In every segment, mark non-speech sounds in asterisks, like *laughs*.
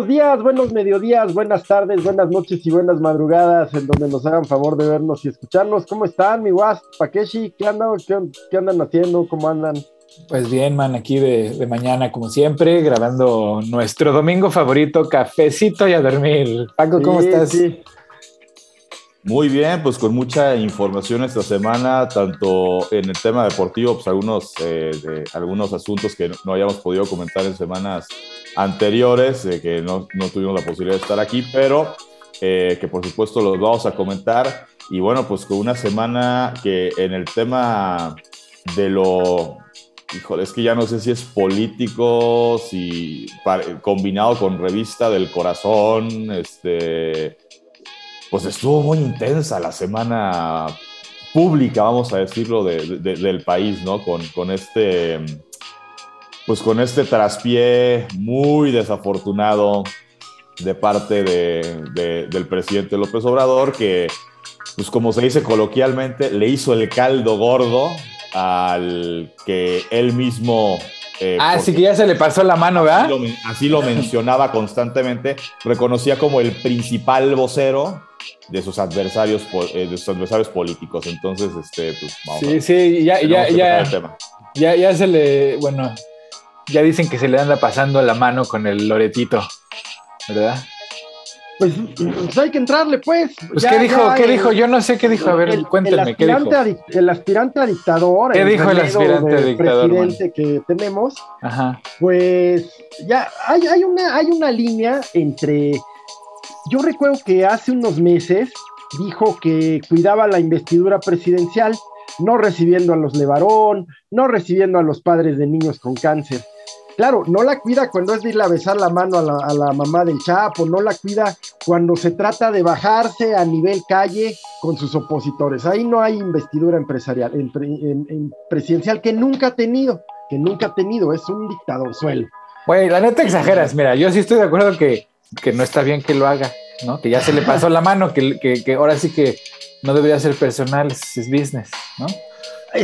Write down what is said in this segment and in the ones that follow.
Buenos días, buenos mediodías, buenas tardes, buenas noches y buenas madrugadas, en donde nos hagan favor de vernos y escucharnos. ¿Cómo están, mi guas? Pakeshi? ¿Qué andan, qué, andan haciendo? ¿Cómo andan? Pues bien, man, aquí de, mañana, como siempre, grabando nuestro domingo favorito, cafecito y a dormir. Paco, ¿cómo estás? Sí. Muy bien, pues con mucha información esta semana, tanto en el tema deportivo, pues algunos, eh, de, algunos asuntos que no hayamos podido comentar en semanas anteriores, que no, no, tuvimos la posibilidad de estar aquí, pero eh, que por supuesto los vamos a comentar. Y bueno, pues con una semana que en el tema de lo, híjole, es que ya no sé si es político, si combinado con revista del corazón, este, pues estuvo muy intensa la semana pública, vamos a decirlo, del país, ¿no? Con, con este pues con este traspié muy desafortunado de parte del presidente López Obrador, que, pues como se dice coloquialmente, le hizo el caldo gordo al que él mismo... Eh, ah, sí que ya se le pasó la mano, ¿verdad? Así lo, así lo mencionaba constantemente, reconocía como el principal vocero de sus adversarios, eh, de sus adversarios políticos. Entonces, este, pues vamos Sí, sí, ya, ya, ya, ya, ya se le, bueno, ya dicen que se le anda pasando la mano con el Loretito, ¿verdad? Pues, pues hay que entrarle, pues. pues ¿Qué dijo? ¿Qué dijo? Yo no sé qué dijo. A ver, el, cuéntenme, ¿qué dijo? el aspirante a dictador. ¿Qué dijo el aspirante a dictador? presidente que tenemos. Ajá. Pues ya hay, hay, una, hay una línea entre. Yo recuerdo que hace unos meses dijo que cuidaba la investidura presidencial no recibiendo a los Levarón, no recibiendo a los padres de niños con cáncer. Claro, no la cuida cuando es de ir a besar la mano a la, mamá del Chapo, no la cuida cuando se trata de bajarse a nivel calle con sus opositores. Ahí no hay investidura empresarial, en, presidencial que nunca ha tenido, que nunca ha tenido, es un dictador suelo. Güey, la neta exageras, mira, yo sí estoy de acuerdo que, que no está bien que lo haga, ¿no? Que ya se le pasó la mano, que, que, que ahora sí que no debería ser personal, es business, ¿no?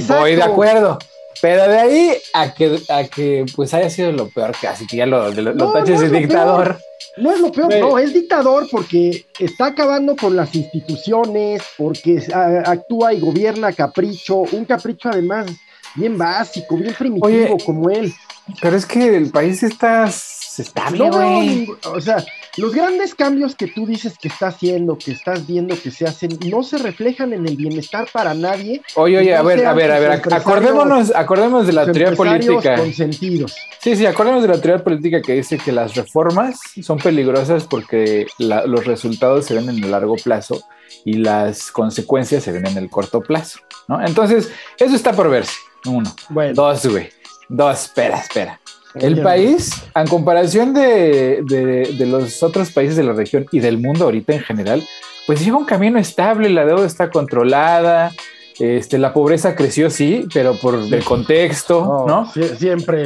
Voy de acuerdo. Pero de ahí a que, a que pues haya sido lo peor casi, que ya lo, lo, taches de dictador. No es lo peor, no, es dictador porque está acabando con las instituciones, porque actúa y gobierna capricho, un capricho además bien básico, bien primitivo como él. Pero es que el país está está bien, o sea, los grandes cambios que tú dices que está haciendo, que estás viendo que se hacen, no se reflejan en el bienestar para nadie. Oye, oye, a ver, a ver, a ver, acordémonos, acordémonos de la teoría política. Consentidos. Sí, sí, acordémonos de la teoría política que dice que las reformas son peligrosas porque los resultados se ven en el largo plazo y las consecuencias se ven en el corto plazo, ¿no? Entonces, eso está por verse. Uno. Bueno. Dos, güey. Dos, espera, espera. El país, en comparación de, los otros países de la región y del mundo ahorita en general, pues lleva un camino estable, la deuda está controlada, este, la pobreza creció, sí, pero por el contexto, ¿no? Siempre,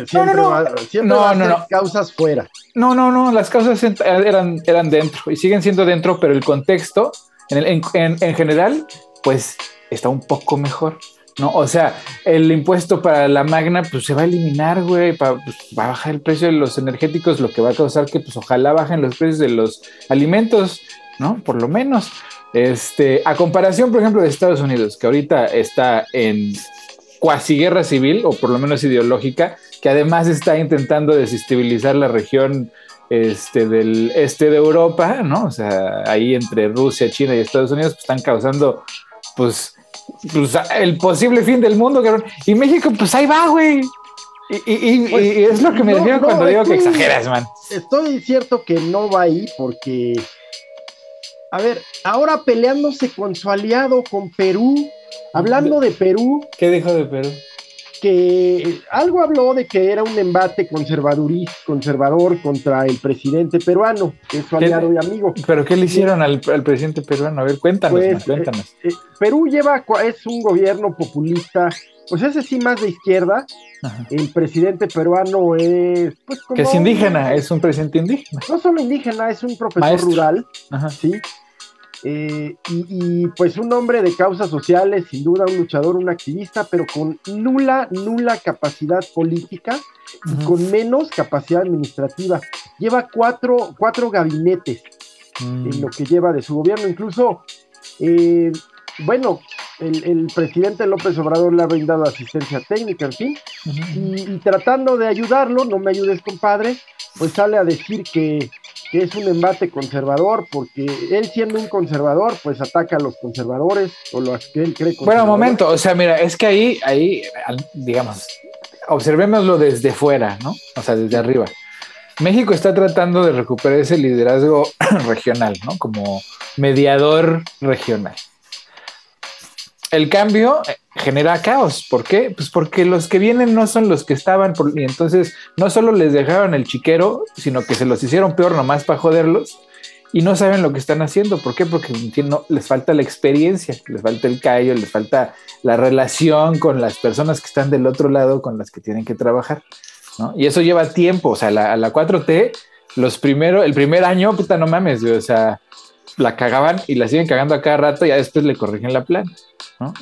siempre, no, no, siempre no, causas fuera. No, no, no, las causas eran, eran dentro y siguen siendo dentro, pero el contexto, en, en general, pues está un poco mejor. ¿No? O sea, el impuesto para la magna, pues se va a eliminar, güey, pues, va a bajar el precio de los energéticos, lo que va a causar que, pues, ojalá bajen los precios de los alimentos, ¿no? Por lo menos. Este, a comparación, por ejemplo, de Estados Unidos, que ahorita está en cuasi guerra civil, o por lo menos ideológica, que además está intentando desestabilizar la región este, del este de Europa, ¿no? O sea, ahí entre Rusia, China y Estados Unidos, pues están causando, pues, pues, el posible fin del mundo, cabrón. Y México, pues ahí va, güey. Y, pues, es lo que me refiero cuando digo que exageras, man. Estoy cierto que no va ahí porque, a ver, ahora peleándose con su aliado, con Perú, hablando de Perú. ¿Qué dijo de Perú? Que algo habló de que era un embate conservador contra el presidente peruano, que es su aliado y amigo. ¿Pero qué le hicieron al, presidente peruano? A ver, cuéntanos, pues, cuéntanos. Eh, eh, Perú lleva, es un gobierno populista, pues ese sí más de izquierda. El presidente peruano es... Pues, que es indígena, es un presidente indígena. No solo indígena, es un profesor rural, ¿sí? Eh, y, pues un hombre de causas sociales, sin duda un luchador, un activista, pero con nula, nula capacidad política y con menos capacidad administrativa. Lleva cuatro, cuatro gabinetes en mm. lo que lleva de su gobierno. Incluso, eh, bueno, el, presidente López Obrador le ha brindado asistencia técnica, en fin, y, tratando de ayudarlo, no me ayudes, compadre, pues sale a decir que, es un embate conservador, porque él siendo un conservador, pues ataca a los conservadores o los que él cree Bueno, momento, o sea, mira, es que ahí, ahí, digamos, observémoslo desde fuera, ¿no? O sea, desde arriba. México está tratando de recuperar ese liderazgo *clears throat* regional, ¿no? Como mediador regional. El cambio genera caos. ¿Por qué? Pues porque los que vienen no son los que estaban, y entonces no solo les dejaron el chiquero, sino que se los hicieron peor nomás para joderlos y no saben lo que están haciendo. ¿Por qué? Porque no, les falta la experiencia, les falta el callo, les falta la relación con las personas que están del otro lado con las que tienen que trabajar. Y eso lleva tiempo, o sea, la, la 4T, los primeros, el primer año, puta, no mames, o sea, la cagaban y la siguen cagando a cada rato y ya después le corrigen la plan.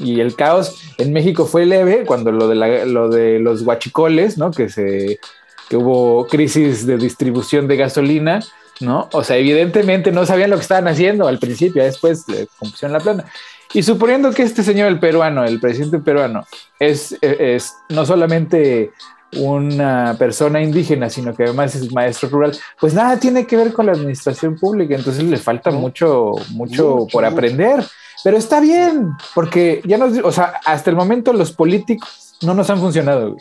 Y el caos en México fue leve cuando lo de, lo de los guachicoles, ¿no? Que, se, que hubo crisis de distribución de gasolina, ¿no? O sea, evidentemente no sabían lo que estaban haciendo al principio, después le compusieron la plana. Y suponiendo que este señor, el peruano, el presidente peruano, es, es no solamente una persona indígena, sino que además es maestro rural, pues nada tiene que ver con la administración pública, entonces le falta mucho, mucho por aprender. Pero está bien, porque ya nos, o sea, hasta el momento los políticos no nos han funcionado.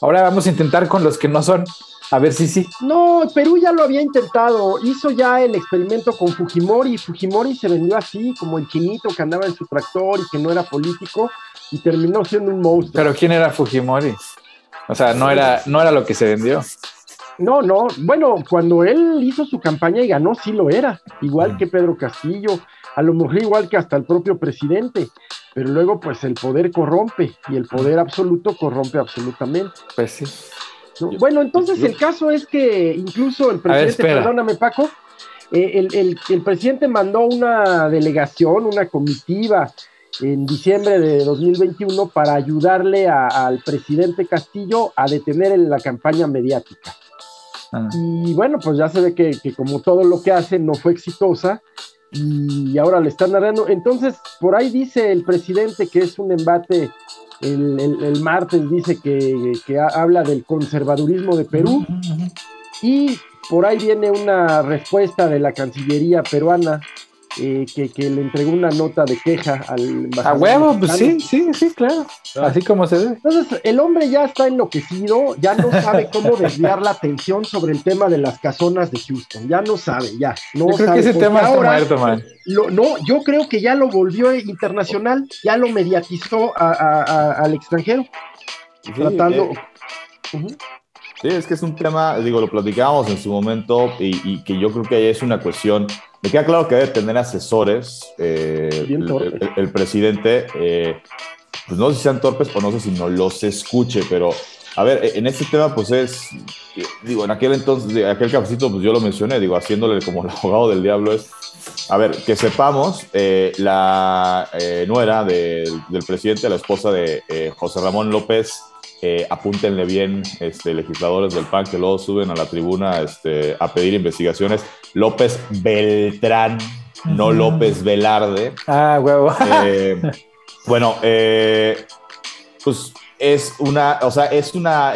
Ahora vamos a intentar con los que no son. A ver si sí. No, Perú ya lo había intentado. Hizo ya el experimento con Fujimori. Fujimori se vendió así, como el chinito que andaba en su tractor y que no era político, y terminó siendo un monstruo. Pero ¿quién era Fujimori? O sea, no era, no era lo que se vendió. No, no. Bueno, cuando él hizo su campaña y ganó, sí lo era. Igual mm. que Pedro Castillo, a lo mejor igual que hasta el propio presidente. Pero luego, pues el poder corrompe y el poder absoluto corrompe absolutamente. Pues sí. Bueno, entonces el caso es que incluso el presidente, perdóname Paco, eh, el, presidente mandó una delegación, una comitiva en diciembre de 2021 para ayudarle al presidente Castillo a detener la campaña mediática. Ah. Y bueno, pues ya se ve que, como todo lo que hace no fue exitosa y ahora le están narrando. Entonces, por ahí dice el presidente que es un embate, el, martes dice que, que, habla del conservadurismo de Perú y por ahí viene una respuesta de la Cancillería peruana eh, que, le entregó una nota de queja al A huevo, pues sí, sí, sí, claro. Así como se ve. Entonces, el hombre ya está enloquecido, ya no sabe *laughs* cómo desviar la atención sobre el tema de las casonas de Houston. Ya no sabe, ya. No yo creo que ese tema está muerto, man. no, yo creo que ya lo volvió internacional, ya lo mediatizó al extranjero. tratando. Eh, sí, es que es un tema, digo, lo platicábamos en su momento y, y que yo creo que ahí es una cuestión me queda claro que debe tener asesores eh, el, presidente. Eh, pues no sé si sean torpes o no sé si no los escuche, pero a ver, en este tema, pues es, digo, en aquel entonces, aquel cafecito, pues yo lo mencioné, digo, haciéndole como el *laughs* abogado del diablo es, a ver, que sepamos, eh, la nuera del presidente, la esposa de José Ramón López, eh, apúntenle bien, este, legisladores del PAN que luego suben a la tribuna este, a pedir investigaciones. López Beltrán, no López Velarde. Ah, huevo. Eh, bueno, eh, pues es una, o sea, es una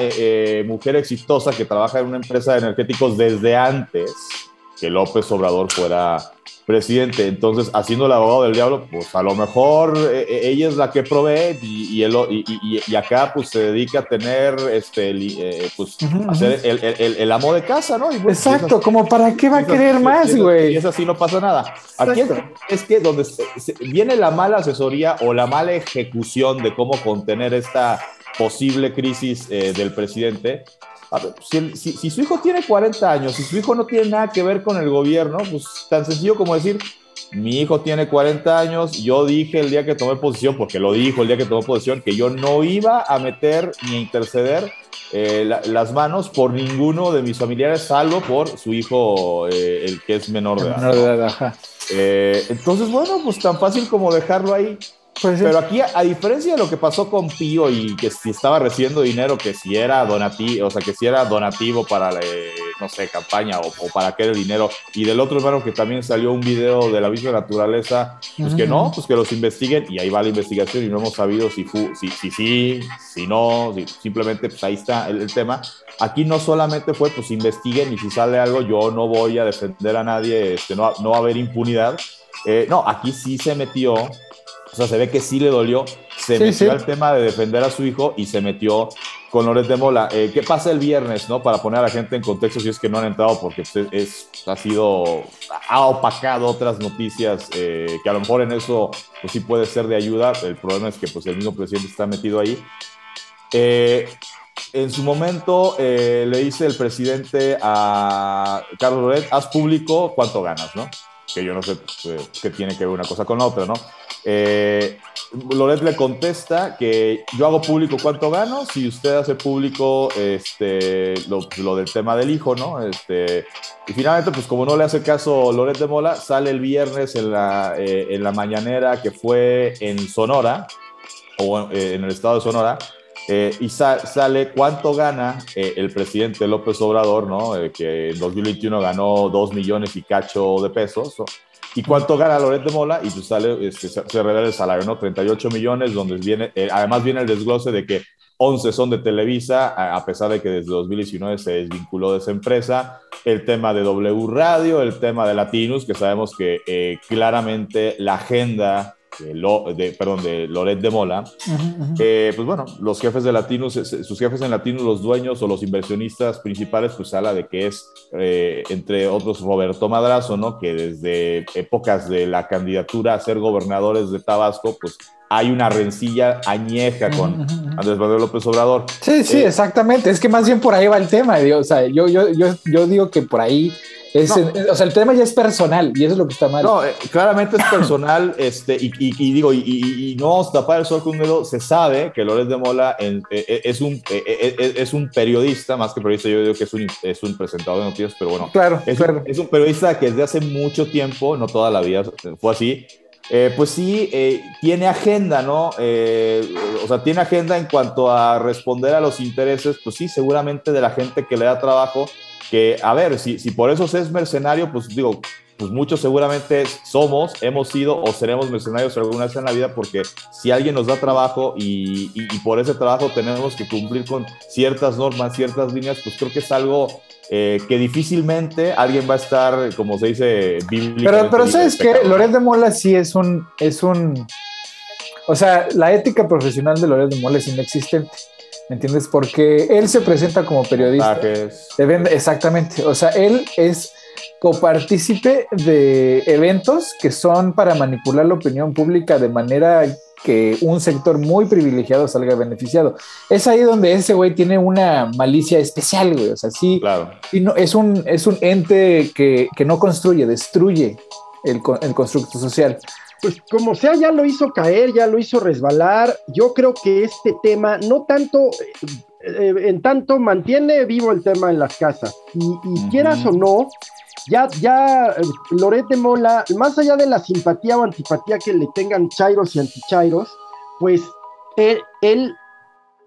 mujer exitosa que trabaja en una empresa de energéticos desde antes que López Obrador fuera presidente. Entonces, haciendo el abogado del diablo, pues a lo mejor eh, eh, ella es la que provee y, y, y, acá pues se dedica a tener, este, eh, pues, hacer el, el, amo de casa, ¿no? Exacto, como para qué va a querer más, güey. Y es así, no pasa nada. Aquí es, que donde viene la mala asesoría o la mala ejecución de cómo contener esta posible crisis del presidente, si, su hijo tiene 40 años y su hijo no tiene nada que ver con el gobierno, pues tan sencillo como decir, mi hijo tiene 40 años, yo dije el día que tomé posición, porque lo dijo el día que tomé posición, que yo no iba a meter ni a interceder eh, las manos por ninguno de mis familiares, salvo por su hijo, eh, el que es menor de edad. Menor de edad eh, entonces, bueno, pues tan fácil como dejarlo ahí. Pues Pero aquí, a, diferencia de lo que pasó con Pío y que si estaba recibiendo dinero, que si era donativo, o sea, que si era donativo para, la, no sé, campaña o, para qué era el dinero, y del otro hermano que también salió un video de la misma naturaleza, pues que no, pues que los investiguen, y ahí va la investigación y no hemos sabido si si, si sí, si no, simplemente pues ahí está el, el, tema. Aquí no solamente fue, pues investiguen y si sale algo, yo no voy a defender a nadie, este, no, no va a haber impunidad. Eh, no, aquí sí se metió o sea, se ve que sí le dolió. Se metió al tema de defender a su hijo y se metió con Loret de Mola. Eh, ¿Qué pasa el viernes, no? Para poner a la gente en contexto, si es que no han entrado, porque pues, es, ha sido, ha opacado otras noticias eh, que a lo mejor en eso pues sí puede ser de ayuda. El problema es que pues el mismo presidente está metido ahí. Eh, en su momento le dice el presidente a Carlos Loret, haz público cuánto ganas, ¿no? Que yo no sé qué tiene que ver una cosa con la otra, ¿no? Eh, Loret le contesta que yo hago público cuánto gano si usted hace público este, lo, del tema del hijo, ¿no? Este, y finalmente, pues como no le hace caso Loret de Mola, sale el viernes en la, eh, en la mañanera que fue en Sonora, o eh, en el estado de Sonora, eh, y sale cuánto gana el presidente López Obrador, ¿no? que en 2021 ganó 2 millones y cacho de pesos. ¿Y cuánto gana Loret de Mola? Y pues sale, este, se revela el salario, ¿no? 38 millones, donde viene, eh, además viene el desglose de que 11 son de Televisa, a pesar de que desde 2019 se desvinculó de esa empresa. El tema de W Radio, el tema de Latinus, que sabemos que eh, claramente la agenda de, perdón, de Loret de Mola, pues bueno, los jefes de Latinos, sus jefes en Latinos, los dueños o los inversionistas principales, pues habla de que es, eh, entre otros, Roberto Madrazo, ¿no? Que desde épocas de la candidatura a ser gobernadores de Tabasco, pues hay una rencilla añeja con Andrés Manuel López Obrador. Sí, sí, eh, exactamente. Es que más bien por ahí va el tema. O sea, yo, yo, yo, yo digo que por ahí o sea, el tema ya es personal y eso es lo que está mal. No, eh, claramente es personal, *laughs* este, y, y, digo, y, no vamos a tapar el sol con un dedo. Se sabe que Lórez de Mola eh, eh, es, un, es un periodista, más que periodista, yo digo que es un, es un presentador de noticias, pero bueno, claro, es, Un, es un periodista que desde hace mucho tiempo, no toda la vida fue así, pues sí, tiene agenda, ¿no? o sea, tiene agenda en cuanto a responder a los intereses, pues sí, seguramente de la gente que le da trabajo que, a ver, si, si por eso es mercenario, pues digo, pues muchos seguramente somos, hemos sido o seremos mercenarios alguna vez en la vida porque si alguien nos da trabajo y, y, por ese trabajo tenemos que cumplir con ciertas normas, ciertas líneas, pues creo que es algo eh, que difícilmente alguien va a estar, como se dice, Pero, pero ¿sabes que Loret de Mola sí es un, es un... O sea, la ética profesional de Loret de Mola es inexistente. ¿Me entiendes? Porque él se presenta como periodista. exactamente. O sea, él es copartícipe de eventos que son para manipular la opinión pública de manera que un sector muy privilegiado salga beneficiado. Es ahí donde ese güey tiene una malicia especial, güey. O sea, sí. Claro. Y no, es, un, es un ente que, que no construye, destruye el, el constructo social pues como sea, ya lo hizo caer, ya lo hizo resbalar. Yo creo que este tema, no tanto, eh, en tanto mantiene vivo el tema en las casas, y, quieras o no, ya, ya eh, Loret de Mola, más allá de la simpatía o antipatía que le tengan chairos y antichairos, pues él, él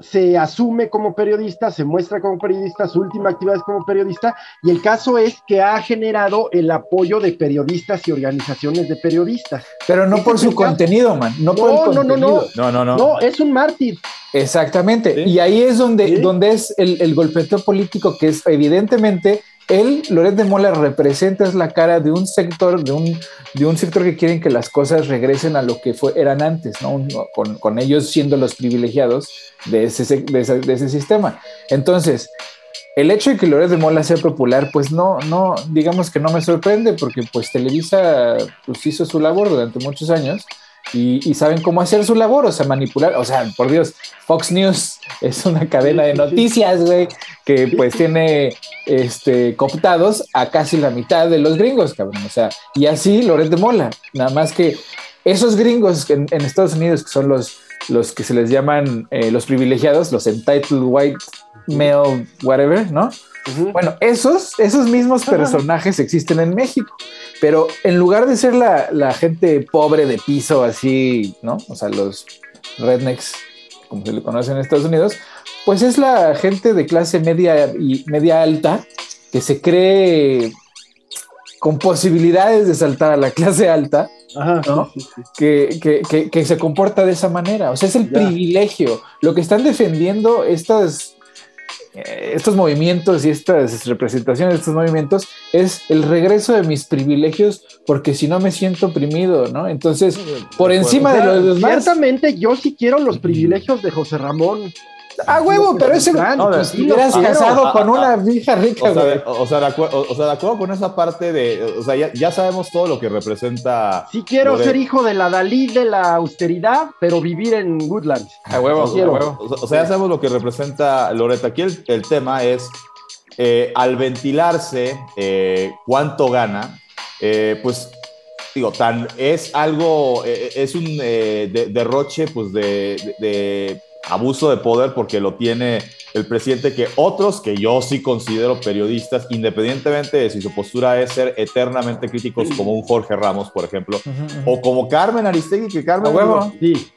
se asume como periodista, se muestra como periodista, su última actividad es como periodista, y el caso es que ha generado el apoyo de periodistas y organizaciones de periodistas. Pero no por su contenido, man. No, por el no, no, no, no, no, no. No, es un mártir. Exactamente. Y ahí es donde, donde es el, el golpeteo político que es evidentemente él, Loret de Mola, representa es la cara de un sector, de un, de un sector que quieren que las cosas regresen a lo que fue, eran antes, ¿no? Con, ellos siendo los privilegiados de ese, de, ese, sistema. Entonces, el hecho de que Loret de Mola sea popular, pues no, no, digamos que no me sorprende, porque pues Televisa pues, hizo su labor durante muchos años y, saben cómo hacer su labor, o sea, manipular, o sea, por Dios, Fox News *laughs* es una cadena de noticias, güey, que pues tiene este, cooptados a casi la mitad de los gringos, cabrón, o sea, y así Loret Mola, nada más que esos gringos en, Estados Unidos, que son los, los que se les llaman eh, los privilegiados, los entitled white male, whatever, ¿no? Bueno, esos, esos mismos personajes existen en México, pero en lugar de ser la, la, gente pobre de piso, así, ¿no? O sea, los rednecks, como se le conoce en Estados Unidos, pues es la gente de clase media y media alta que se cree con posibilidades de saltar a la clase alta, ¿no? Que, que, que, se comporta de esa manera. O sea, es el privilegio. Lo que están defendiendo estas estos movimientos y estas representaciones de estos movimientos es el regreso de mis privilegios porque si no me siento oprimido, ¿no? Entonces, por encima de los demás... Ciertamente yo sí quiero los privilegios de José Ramón. Ah, huevo, pero ese no, pues, hubieras casado con una hija rica, o sea, o, sea, de acuerdo, con esa parte de, o sea, ya, sabemos todo lo que representa. Sí quiero ser hijo de la Dalí de la austeridad, pero vivir en Woodlands. A huevo, O sea, ya sabemos lo que representa Loreta. Aquí el, tema es, eh, al ventilarse eh, cuánto gana, eh, pues digo, tan es algo, es un derroche pues de abuso de poder porque lo tiene el presidente que otros que yo sí considero periodistas, independientemente de si su postura es ser eternamente críticos como un Jorge Ramos, por ejemplo, o como Carmen Aristegui, que Carmen... sí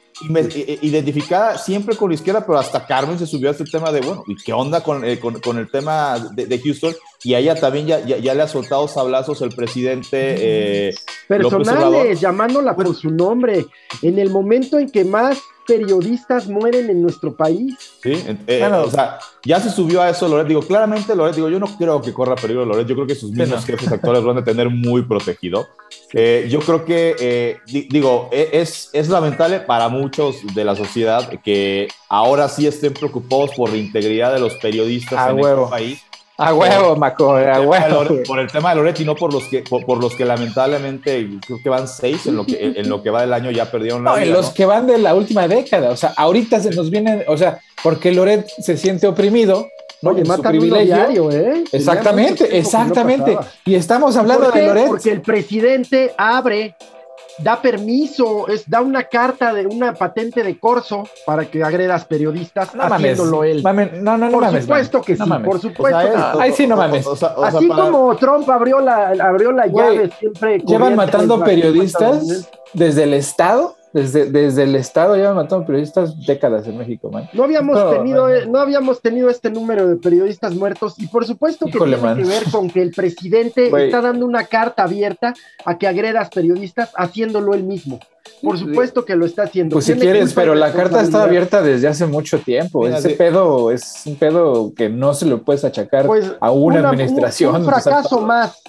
identificada siempre con la izquierda, pero hasta Carmen se subió a este tema de, bueno, ¿y qué onda con, eh, con, con el tema de, Houston? Y a ella también ya, ya, le ha soltado sablazos el presidente. Eh, Personales, llamándola por su nombre. En el momento en que más periodistas mueren en nuestro país. Sí, eh, o sea, ya se subió a eso Loret. Digo, claramente Loret, digo, yo no creo que corra peligro Loret. Yo creo que sus mismos jefes actuales lo van a tener muy protegido. Eh, yo creo que, eh, digo, e, es, es lamentable para muchos de la sociedad que ahora sí estén preocupados por la integridad de los periodistas en este país a huevo, Maco, a huevo. por el tema de Loretti, no por los que, por, los que lamentablemente creo que van seis en lo que, en lo que va del año ya perdieron la no, en los que van de la última década. O sea, ahorita se nos vienen, o sea, porque Loret se siente oprimido. ¿no? Oye, mata diario, ¿eh? Exactamente, exactamente. y estamos hablando de Loret. Porque el presidente abre da permiso, es, da una carta de una patente de corso para que agredas periodistas haciéndolo él. no, no, no, por supuesto que sí, por supuesto. Ahí sí no mames. Así como Trump abrió la, abrió la llave siempre. Llevan matando periodistas desde el Estado desde, desde el Estado ya matado periodistas décadas en México, man. No habíamos, tenido, eh, no habíamos tenido este número de periodistas muertos y por supuesto que tiene que ver con que el presidente está dando una carta abierta a que agredas periodistas haciéndolo él mismo. Por supuesto que lo está haciendo. Pues si quieres, pero la carta está abierta desde hace mucho tiempo. Ese pedo es un pedo que no se lo puedes achacar pues, a una, administración. Un, *laughs* fracaso más.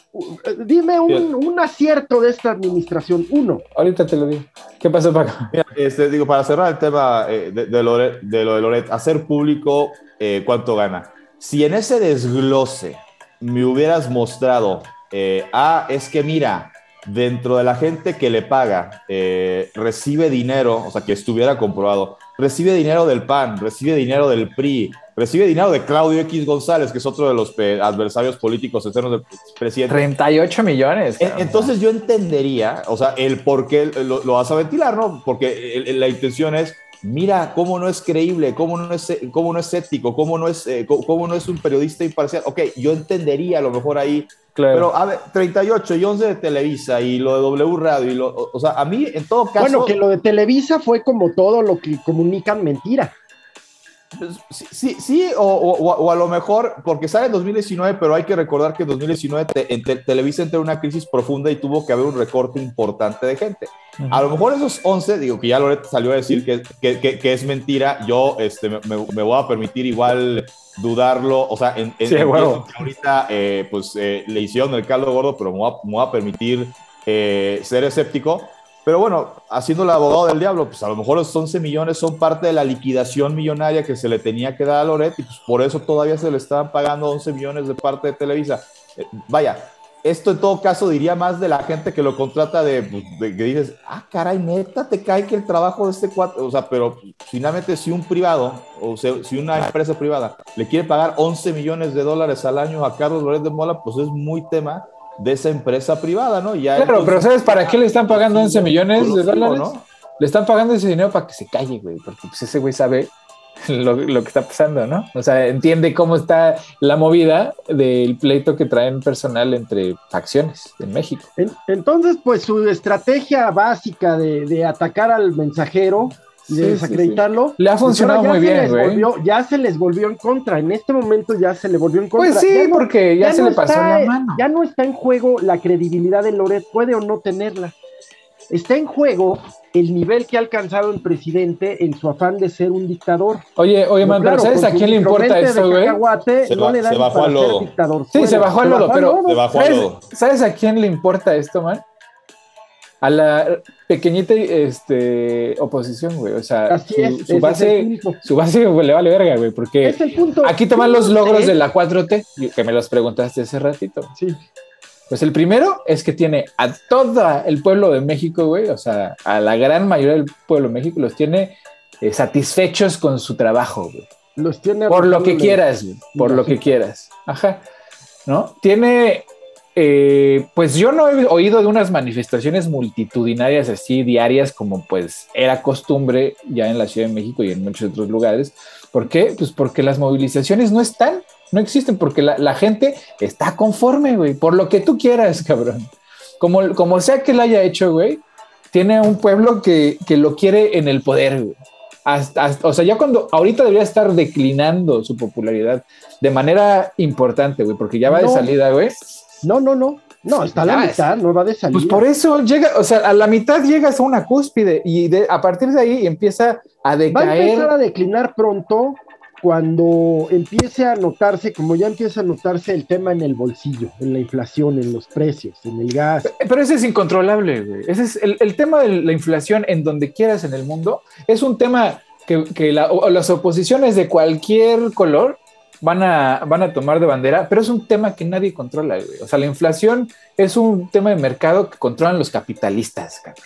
Dime un, acierto de esta administración, uno. Ahorita te lo digo. ¿Qué pasó, Paco? este, digo, para cerrar el tema eh, de, lo de Loret, hacer público eh, cuánto gana. Si en ese desglose me hubieras mostrado, eh, ah, es que mira, dentro de la gente que le paga, eh, recibe dinero, o sea, que estuviera comprobado, recibe dinero del PAN, recibe dinero del PRI, recibe dinero de Claudio X González, que es otro de los eh, adversarios políticos externos del presidente. 38 millones. Entonces yo entendería, o sea, el por qué lo, vas a ventilar, ¿no? Porque la intención es mira cómo no es creíble, cómo no es, cómo no es ético, cómo no es, eh, cómo no es un periodista imparcial. Ok, yo entendería a lo mejor ahí pero, a ver, 38 y 11 de Televisa y lo de W Radio, y lo, o, sea, a mí en todo caso. Bueno, que lo de Televisa fue como todo lo que comunican mentira. Pues, sí, sí, o, a lo mejor, porque sale en 2019, pero hay que recordar que en 2019 en Televisa entró en una crisis profunda y tuvo que haber un recorte importante de gente. A lo mejor esos 11, digo que ya Loret salió a decir que, que, que, es mentira, yo este, me, me, voy a permitir igual dudarlo, o sea, en, ahorita eh, pues eh, le hicieron el caldo gordo, pero me voy a, permitir eh, ser escéptico. Pero bueno, haciendo el abogado del diablo, pues a lo mejor los 11 millones son parte de la liquidación millonaria que se le tenía que dar a Loret y pues por eso todavía se le estaban pagando 11 millones de parte de Televisa. vaya, esto en todo caso diría más de la gente que lo contrata de, pues, que dices, ah, caray, neta, te cae que el trabajo de este cuatro, o sea, pero finalmente si un privado, o sea, si una empresa privada le quiere pagar 11 millones de dólares al año a Carlos Loret de Mola, pues es muy tema de esa empresa privada, ¿no? Ya claro, pero ¿sabes para qué le están pagando 11 millones de dólares? ¿no? Le están pagando ese dinero para que se calle, güey, porque pues ese güey sabe *laughs* lo, que está pasando, ¿no? O sea, entiende cómo está la movida del pleito que traen personal entre facciones en México. entonces, pues su estrategia básica de, atacar al mensajero y de desacreditarlo. Le ha pues, funcionado muy bien, güey. Ya se les volvió en contra. En este momento ya se le volvió en contra. Pues sí, porque ya, se le pasó la mano. Ya no está en juego la credibilidad de Loret, puede o no tenerla. Está en juego el nivel que ha alcanzado el presidente en su afán de ser un dictador. Oye, oye, man, pero ¿sabes a quién le importa eso, güey? Se, no le se bajó al lodo. Sí, se bajó al lodo, pero ¿sabes, a quién le importa esto, man? A la pequeñita este, oposición, güey. O sea, su, base, su base le vale verga, güey, porque aquí toman los logros de la 4T, que me los preguntaste hace ratito. Sí. Pues el primero es que tiene a todo el pueblo de México, güey, o sea, a la gran mayoría del pueblo de México los tiene eh, satisfechos con su trabajo, güey. Los tiene por lo que quieras, güey, por lo que quieras. Ajá. ¿No? Tiene, eh, pues yo no he oído de unas manifestaciones multitudinarias así diarias como pues era costumbre ya en la Ciudad de México y en muchos otros lugares. ¿Por qué? Pues porque las movilizaciones no están no existen porque la, gente está conforme, güey, por lo que tú quieras, cabrón. Como, como sea que lo haya hecho, güey, tiene un pueblo que, lo quiere en el poder, güey. o sea, ya cuando ahorita debería estar declinando su popularidad de manera importante, güey, porque ya va de salida, güey. No, no, no. No, está a la mitad, no va de salida. Pues por eso llega, o sea, a la mitad llegas a una cúspide y a partir de ahí empieza a decaer. Va a empezar a declinar pronto cuando empiece a notarse, como ya empieza a notarse el tema en el bolsillo, en la inflación, en los precios, en el gas. Pero ese es incontrolable, güey. Ese es el, tema de la inflación en donde quieras en el mundo. Es un tema que, las oposiciones de cualquier color van a, van a tomar de bandera, pero es un tema que nadie controla, güey. O sea, la inflación es un tema de mercado que controlan los capitalistas, cabrón.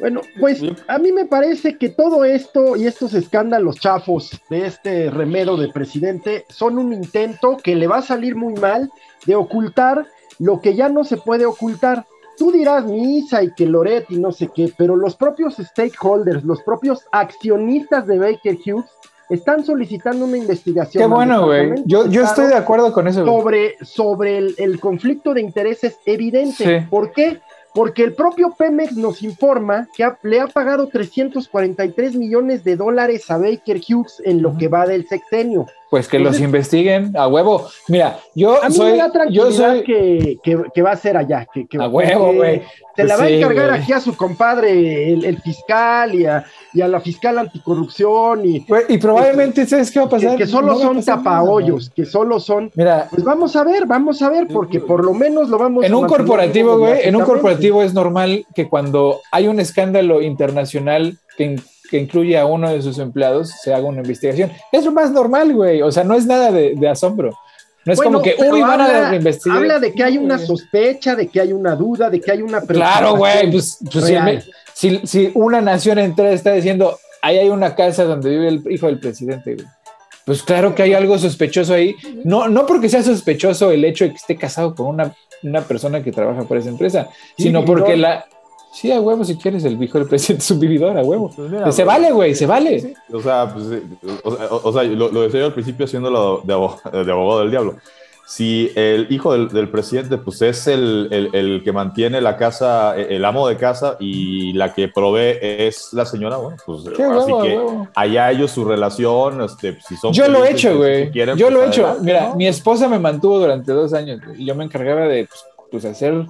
Bueno, pues a mí me parece que todo esto y estos escándalos chafos de este remedo de presidente son un intento que le va a salir muy mal de ocultar lo que ya no se puede ocultar. Tú dirás misa y que Loret y no sé qué, pero los propios stakeholders, los propios accionistas de Baker Hughes están solicitando una investigación. Qué bueno, güey. Yo, yo estoy de acuerdo con eso. Sobre, sobre el, conflicto de intereses evidente. ¿Por qué? porque el propio Pemex nos informa que le ha pagado 343 millones de dólares a Baker Hughes en lo que va del sexenio. Pues que los investiguen a huevo. Mira, yo a mí soy. Me da yo soy... que, va a ser allá. Que, a huevo, güey. Se la va a encargar aquí a su compadre, el, fiscal, y a, la fiscal anticorrupción. Y, y probablemente, ¿sabes qué va a pasar? Que, solo son tapahoyos, que solo son. Mira. Pues vamos a ver, vamos a ver, porque por lo menos lo vamos En un corporativo, güey, en un corporativo es normal que cuando hay un escándalo internacional que que incluye a uno de sus empleados se haga una investigación. Es lo más normal, güey. O sea, no es nada de, asombro. No es como que, uy, van a investigar. Habla de que hay una sospecha, de que hay una duda, de que hay una Claro, güey, pues, pues si, si, una nación entera está diciendo, ahí hay una casa donde vive el hijo del presidente, güey. Pues claro que hay algo sospechoso ahí. No, no porque sea sospechoso el hecho de que esté casado con una, una persona que trabaja por esa empresa, sino porque la, Sí, a huevo, si quieres, el hijo del presidente es un vividor, a huevo. Pues se vale, güey, se vale. O sea, pues, o, sea, lo, decía yo al principio haciéndolo de abogado, del diablo. Si el hijo del, presidente, pues es el, el, que mantiene la casa, el amo de casa y la que provee es la señora, bueno, pues así que allá ellos su relación, este, si son... Yo lo he hecho, güey. yo lo he hecho. Mira, mi esposa me mantuvo durante dos años y yo me encargaba de, pues, pues hacer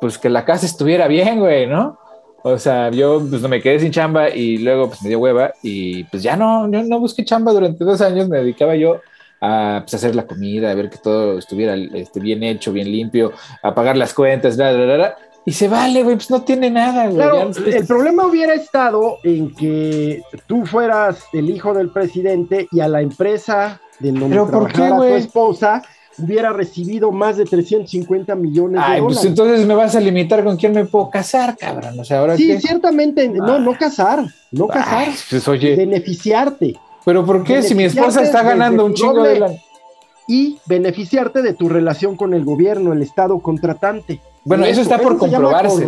pues que la casa estuviera bien, güey, ¿no? O sea, yo pues me quedé sin chamba y luego pues me dio hueva y pues ya no, yo no busqué chamba durante dos años, me dedicaba yo a pues, hacer la comida, a ver que todo estuviera este, bien hecho, bien limpio, a pagar las cuentas, bla, bla, bla, y se vale, güey, pues no tiene nada, güey. Claro, el problema hubiera estado en que tú fueras el hijo del presidente y a la empresa de donde ¿Pero por qué, tu esposa hubiera recibido más de 350 millones de Ay, pues entonces me vas a limitar con quién me puedo casar, cabrón. O sea, ahora Sí, ciertamente, no, no casar, no casar. Pues, oye. Beneficiarte. Pero ¿por qué? Si mi esposa está ganando un chingo de la... Y beneficiarte de tu relación con el gobierno, el Estado contratante. Bueno, eso, está por comprobarse.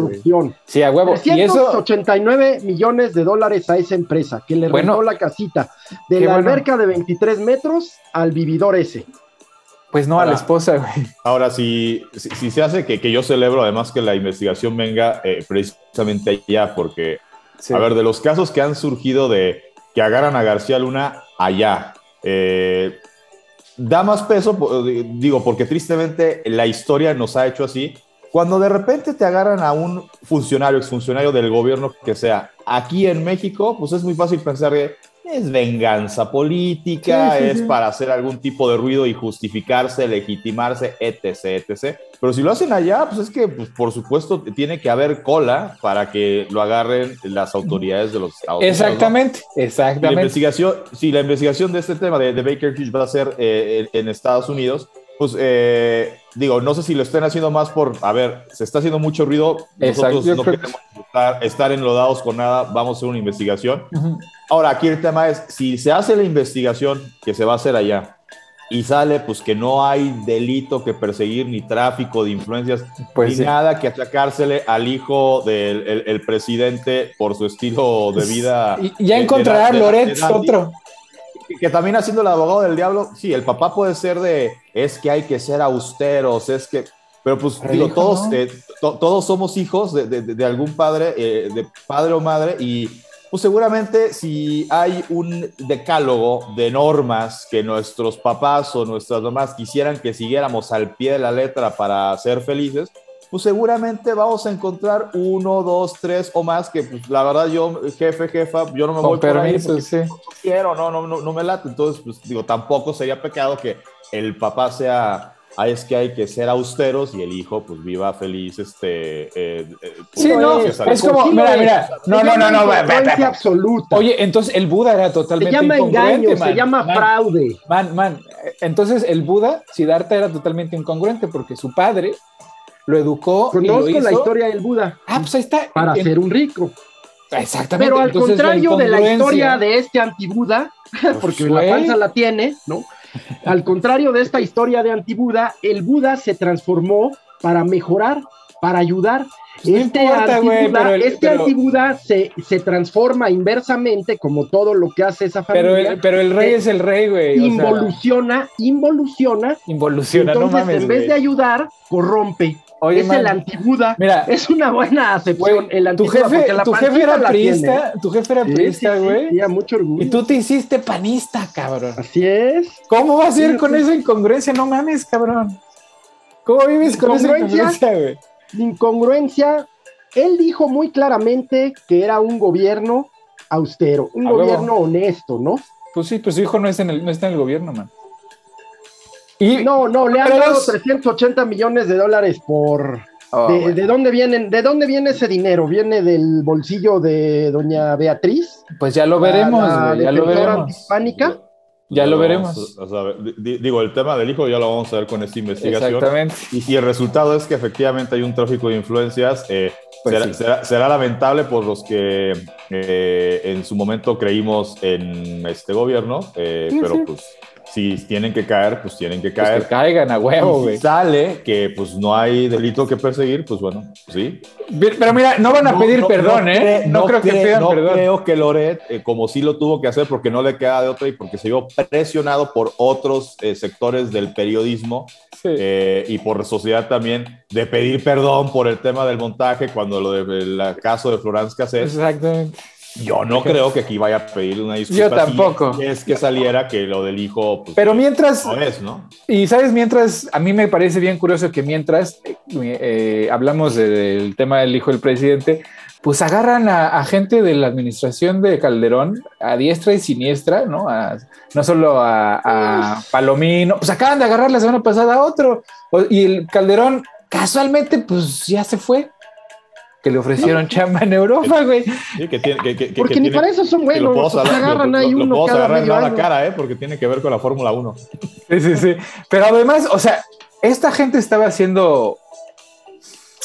Sí, a huevo. 389 millones de dólares a esa empresa que le rentó la casita de la alberca de 23 metros al vividor ese. Pues no, a la esposa, güey. Ahora, si, si, se hace que, que, yo celebro además que la investigación venga eh, precisamente allá, porque, a ver, de los casos que han surgido de que agarran a García Luna allá, eh, da más peso, digo, porque tristemente la historia nos ha hecho así. Cuando de repente te agarran a un funcionario, exfuncionario del gobierno que sea, aquí en México, pues es muy fácil pensar que es venganza política, es para hacer algún tipo de ruido y justificarse, legitimarse, etc, etc. Pero si lo hacen allá, pues es que, pues, por supuesto, tiene que haber cola para que lo agarren las autoridades de los Estados Unidos. Exactamente, exactamente. La investigación, si la investigación de este tema de, Baker Hughes va a ser eh, en Estados Unidos, pues eh, digo, no sé si lo estén haciendo más por, a ver, se está haciendo mucho ruido, nosotros no queremos estar, enlodados con nada, vamos a hacer una investigación. Ahora, aquí el tema es, si se hace la investigación que se va a hacer allá y sale pues que no hay delito que perseguir, ni tráfico de influencias, pues ni nada que achacársele al hijo del presidente por su estilo de vida. Y ya encontrará Loret otro. Que también haciendo el abogado del diablo, sí, el papá puede ser de, es que hay que ser austeros, es que, pero pues digo, todos, eh, todos somos hijos de, de, algún padre, eh, de padre o madre, y pues seguramente si hay un decálogo de normas que nuestros papás o nuestras mamás quisieran que siguiéramos al pie de la letra para ser felices, pues seguramente vamos a encontrar uno, dos, tres o más que pues la verdad yo, jefe, jefa, yo no me voy permiso, por ahí sí. no quiero, no, no, no, no me late. Entonces, pues digo, tampoco sería pecado que el papá sea ah, es que hay que ser austeros y el hijo pues viva feliz este eh, eh, sí no es como mira mira no no no no absoluta. Oye entonces el Buda era totalmente se llama engaño se llama fraude. man man. Entonces el Buda Siddhartha era totalmente incongruente porque su padre lo educó conozco y lo la historia del Buda ah pues ahí está para ser un rico exactamente pero al contrario de la historia de este antibuda *laughs* pues porque la panza la tiene no al contrario de esta historia de antibuda, el Buda se transformó para mejorar, para ayudar. Pues este antibuda, este antibuda se, se, transforma inversamente, como todo lo que hace esa familia. Pero el, pero el rey es el rey, güey. Involuciona, involuciona. Involuciona, entonces, no mames, En vez de ayudar, corrompe. Oye, es el antibuda. Mira, es una buena acepción. el tu jefe, tu jefe era priista, tu jefe era priista, güey. Sí, mucho orgullo. Y tú te hiciste panista, cabrón. Así es. ¿Cómo vas a ir con esa incongruencia? No mames, cabrón. ¿Cómo vives con esa incongruencia, güey? Incongruencia. Él dijo muy claramente que era un gobierno austero, un gobierno honesto, ¿no? Pues sí, pues su hijo no, es en el, no está en el gobierno, man no, no, le han dado 380 millones de dólares por... Oh, de, dónde vienen, ¿De dónde viene ese dinero? ¿Viene del bolsillo de doña Beatriz? Pues ya lo veremos, ya lo veremos. Hispánica? Ya lo veremos. digo, el tema del hijo ya lo vamos a ver con esta investigación. Exactamente. Y si el resultado es que efectivamente hay un tráfico de influencias, eh, pues será, lamentable por los que eh, en su momento creímos en este gobierno, eh, pero pues si tienen que caer, pues tienen que pues caer. que caigan a huevo, güey. Si sale que pues no hay delito que perseguir, pues bueno, sí. Pero mira, no van a pedir perdón, ¿eh? No, creo que pidan perdón. No creo que Loret, eh, como sí lo tuvo que hacer porque no le queda de otra y porque se vio presionado por otros eh, sectores del periodismo eh, y por sociedad también, de pedir perdón por el tema del montaje cuando lo del caso de Florence Cassés. Exactamente. Yo no creo que aquí vaya a pedir una disculpa. Yo tampoco. es que saliera que lo del hijo. Pues, Pero mientras. No es, ¿no? Y sabes, mientras. A mí me parece bien curioso que mientras eh, eh, hablamos del tema del hijo del presidente, pues agarran a, gente de la administración de Calderón a diestra y siniestra, ¿no? no solo a, Palomino. Pues acaban de agarrar la semana pasada a otro. Y el Calderón casualmente, pues ya se fue que le ofrecieron *laughs* chamba en Europa, güey. Sí, que tiene, que, porque ni para eso son buenos. Lo puedo agarran ahí uno lo cada la cara, ¿eh? Porque tiene que ver con la Fórmula 1. Sí, sí, sí. Pero además, o sea, esta gente estaba haciendo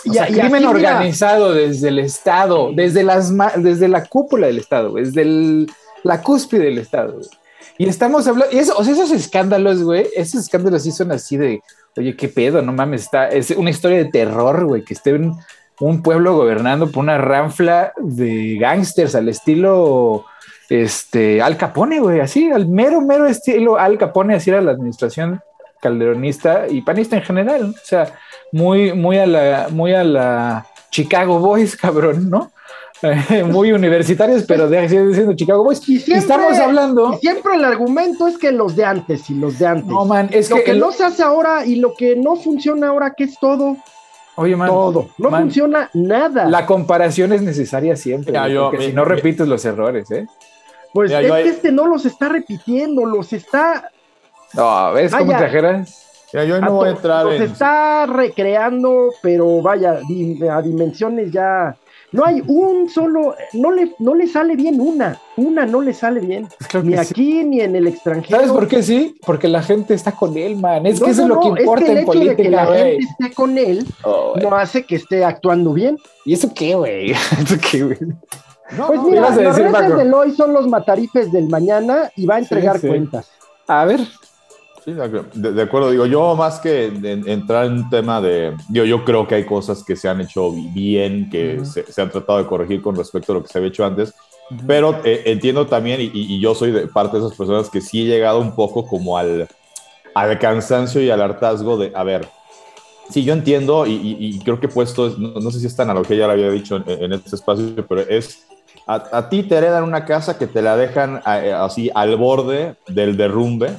o sea, crimen organizado desde el Estado, desde, las, desde la cúpula del Estado, desde la cúspide del Estado. Y estamos hablando, y eso, o sea, esos escándalos, güey, esos escándalos sí son así de, oye, qué pedo, no mames, está, es una historia de terror, güey, que esté un, pueblo gobernando por una ranfla de gángsters al estilo este, Al Capone, güey, así, al mero, mero estilo Al Capone, así era la administración calderonista y panista en general, o sea, muy, muy a la, muy a la Chicago Boys, cabrón, ¿no? muy universitarios, pero de diciendo Chicago Boys. Y siempre, estamos hablando. Y siempre el argumento es que los de antes y los de antes. No, man, es lo que, no se hace ahora y lo que no funciona ahora, que es todo. Oye, man, todo. No funciona nada. La comparación es necesaria siempre, porque si no repites los errores, ¿eh? Pues es que este no los está repitiendo, los está. No, ¿ves cómo exageras? Ya, yo no voy a entrar los está recreando, pero vaya, a dimensiones ya. No hay un solo, no le, no le sale bien una, una no le sale bien, ni aquí ni en el extranjero. ¿Sabes por qué sí? Porque la gente está con él, man. Es que eso es lo que importa es que el hecho de que la gente esté con él oh, no hace que esté actuando bien. ¿Y eso qué, güey? *laughs* ¿Eso qué, güey? pues mira, los reces del hoy son los matarifes del mañana y va a entregar cuentas. A ver. Sí, de, acuerdo. Digo, yo más que entrar en un tema de. Yo, yo creo que hay cosas que se han hecho bien, que se, han tratado de corregir con respecto a lo que se había hecho antes. Pero eh, entiendo también, y, yo soy de parte de esas personas que sí he llegado un poco como al, al cansancio y al hartazgo de, a ver, Sí, yo entiendo y, creo que puesto, no, sé si esta analogía ya la había dicho en, este espacio, pero es a, ti te heredan una casa que te la dejan eh, así al borde del derrumbe,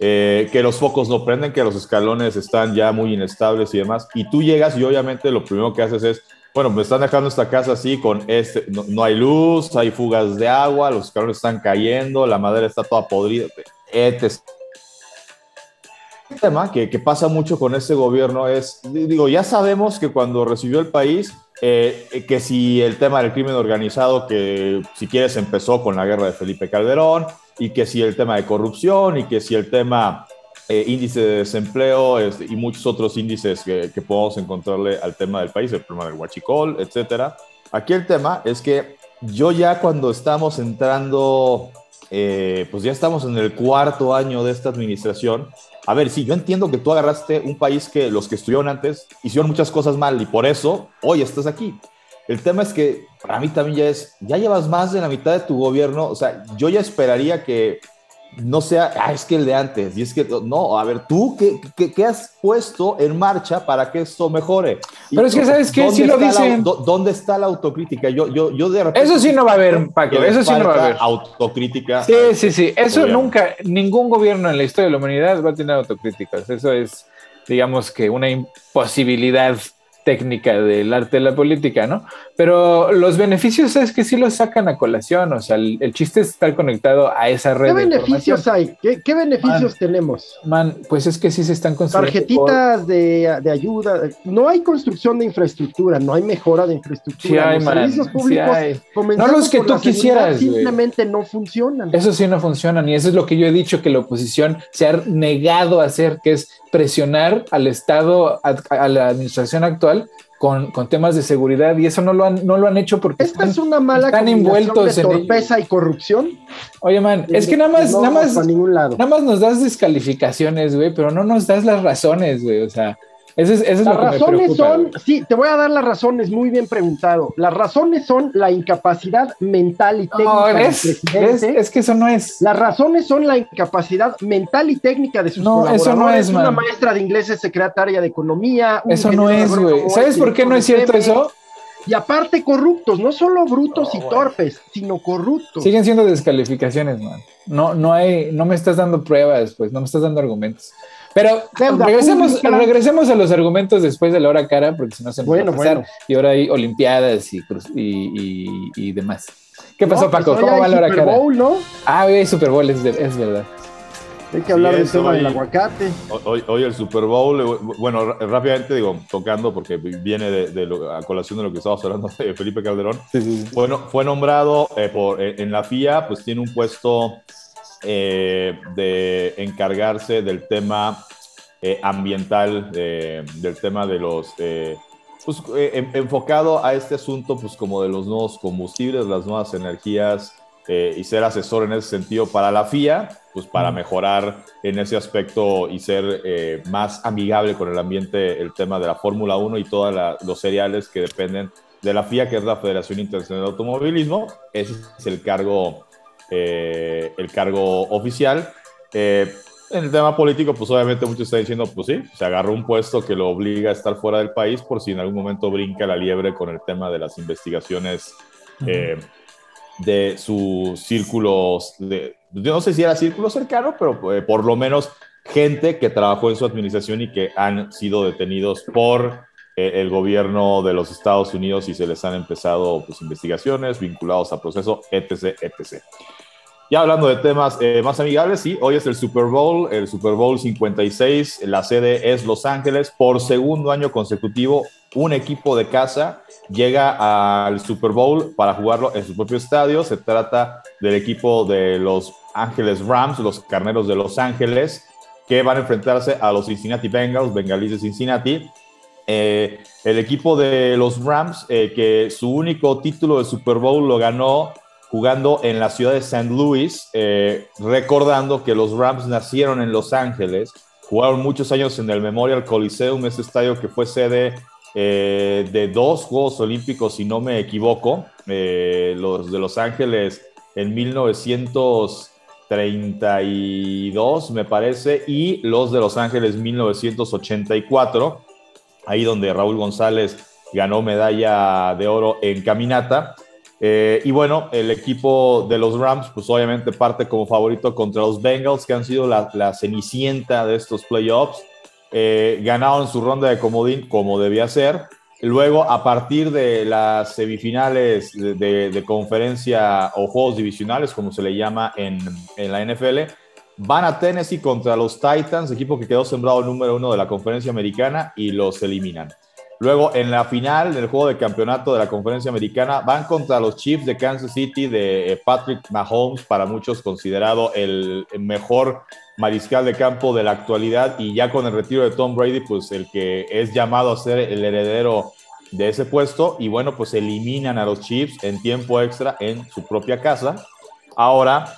eh, que los focos no prenden, que los escalones están ya muy inestables y demás, y tú llegas y obviamente lo primero que haces es, bueno, me están dejando esta casa así con este, no, hay luz, hay fugas de agua, los escalones están cayendo, la madera está toda podrida, etc tema que, pasa mucho con este gobierno es, digo, ya sabemos que cuando recibió el país, eh, que si el tema del crimen organizado, que si quieres empezó con la guerra de Felipe Calderón, y que si el tema de corrupción, y que si el tema eh, índice de desempleo este, y muchos otros índices que, que, podemos encontrarle al tema del país, el problema del huachicol, etcétera. Aquí el tema es que yo ya cuando estamos entrando, eh, pues ya estamos en el cuarto año de esta administración, a ver, sí, yo entiendo que tú agarraste un país que los que estuvieron antes hicieron muchas cosas mal y por eso hoy estás aquí. El tema es que para mí también ya es, ya llevas más de la mitad de tu gobierno, o sea, yo ya esperaría que no sea, ah, es que el de antes, y es que, no, a ver, tú, ¿qué, qué, has puesto en marcha para que esto mejore? Pero es que, ¿sabes qué? Sí lo dicen. ¿Dónde está la autocrítica? Yo, yo, yo de repente... Eso sí no va a haber, Paco, eso sí no va a haber. Autocrítica. Sí, sí, sí, eso nunca, ningún gobierno en la historia de la humanidad va a tener autocríticas, eso es, digamos que una imposibilidad técnica del arte de la política, ¿no? Pero los beneficios es que sí los sacan a colación, o sea, el, chiste es estar conectado a esa red. ¿Qué beneficios hay? ¿Qué, beneficios tenemos? Man, pues es que sí se están construyendo. Tarjetitas de, ayuda, no hay construcción de infraestructura, no hay mejora de infraestructura. Sí hay, man, servicios públicos, no los que tú quisieras. Simplemente no funcionan. Eso sí no funcionan y eso es lo que yo he dicho que la oposición se ha negado a hacer, que es presionar al Estado, a la administración actual con, con, temas de seguridad y eso no lo han, no lo han hecho porque Esta es una mala están envueltos de torpeza y corrupción. Oye, man, es que nada más, nada más, nada más nos das descalificaciones, güey, pero no nos das las razones, güey, o sea, las razones son, sí, te voy a dar las razones, muy bien preguntado. Las razones son la incapacidad mental y técnica del presidente. Es que eso no es. Las razones son la incapacidad mental y técnica de sus no, Eso no es, Una maestra de inglés es secretaria de economía. Eso no es, güey. ¿Sabes por qué no es cierto eso? Y aparte corruptos, no solo brutos y torpes, sino corruptos. Siguen siendo descalificaciones, man. No, no hay, no me estás dando pruebas, pues, no me estás dando argumentos. Pero regresemos, regresemos a los argumentos después de la hora cara, porque si no se nos bueno, va Y ahora hay Olimpiadas y, y, y, demás. ¿Qué pasó, pues Paco? ¿Cómo va la hora Super Bowl, ¿no? Ah, hoy hay Super Bowl, es, es verdad. Hay que hablar del tema del aguacate. Hoy, hoy, el Super Bowl, eh, bueno, rápidamente digo, tocando, porque viene de, de a colación de lo que estábamos hablando de Felipe Calderón. Sí, sí, Bueno, fue nombrado eh, por, eh, en la FIA, pues tiene un puesto eh, de encargarse del tema eh, ambiental, del tema de los... Eh, pues, enfocado a este asunto, pues como de los nuevos combustibles, las nuevas energías eh, y ser asesor en ese sentido para la FIA, pues para mejorar en ese aspecto y ser eh, más amigable con el ambiente, el tema de la Fórmula 1 y todos los seriales que dependen de la FIA, que es la Federación Internacional de Automovilismo. Ese es el cargo, eh, el cargo oficial. en el tema político, pues obviamente muchos están diciendo, pues sí, se agarró un puesto que lo obliga a estar fuera del país por si en algún momento brinca la liebre con el tema de las investigaciones de sus círculos, de, yo no sé si era círculo cercano, pero eh, por lo menos gente que trabajó en su administración y que han sido detenidos por eh, el gobierno de los Estados Unidos y se les han empezado pues, investigaciones vinculados a proceso, etc., etc. Ya hablando de temas eh, más amigables, sí, hoy es el Super Bowl, el Super Bowl 56, la sede es Los Ángeles, por segundo año consecutivo, un equipo de casa llega al Super Bowl para jugarlo en su propio estadio. Se trata del equipo de los Ángeles Rams, los Carneros de Los Ángeles, que van a enfrentarse a los Cincinnati Bengals, Bengalíes de Cincinnati. Eh, el equipo de los Rams, eh, que su único título de Super Bowl lo ganó jugando en la ciudad de St. Louis, eh, recordando que los Rams nacieron en Los Ángeles, jugaron muchos años en el Memorial Coliseum, ese estadio que fue sede de dos Juegos Olímpicos, si no me equivoco, los de Los Ángeles en 1932, me parece, y los de Los Ángeles 1984, ahí donde Raúl González ganó medalla de oro en caminata. Eh, y bueno, el equipo de los Rams, pues obviamente parte como favorito contra los Bengals, que han sido la, cenicienta de estos playoffs eh, ganaron su ronda de comodín como debía ser. Luego, a partir de las semifinales de, conferencia o juegos divisionales, como se le llama en, la NFL, van a Tennessee contra los Titans, equipo que quedó sembrado número uno de la conferencia americana, y los eliminan. Luego, en la final del juego de campeonato de la conferencia americana, van contra los Chiefs de Kansas City de eh, Patrick Mahomes, para muchos considerado el mejor mariscal de campo de la actualidad y ya con el retiro de Tom Brady, pues el que es llamado a ser el heredero de ese puesto y bueno, pues eliminan a los Chiefs en tiempo extra en su propia casa. Ahora,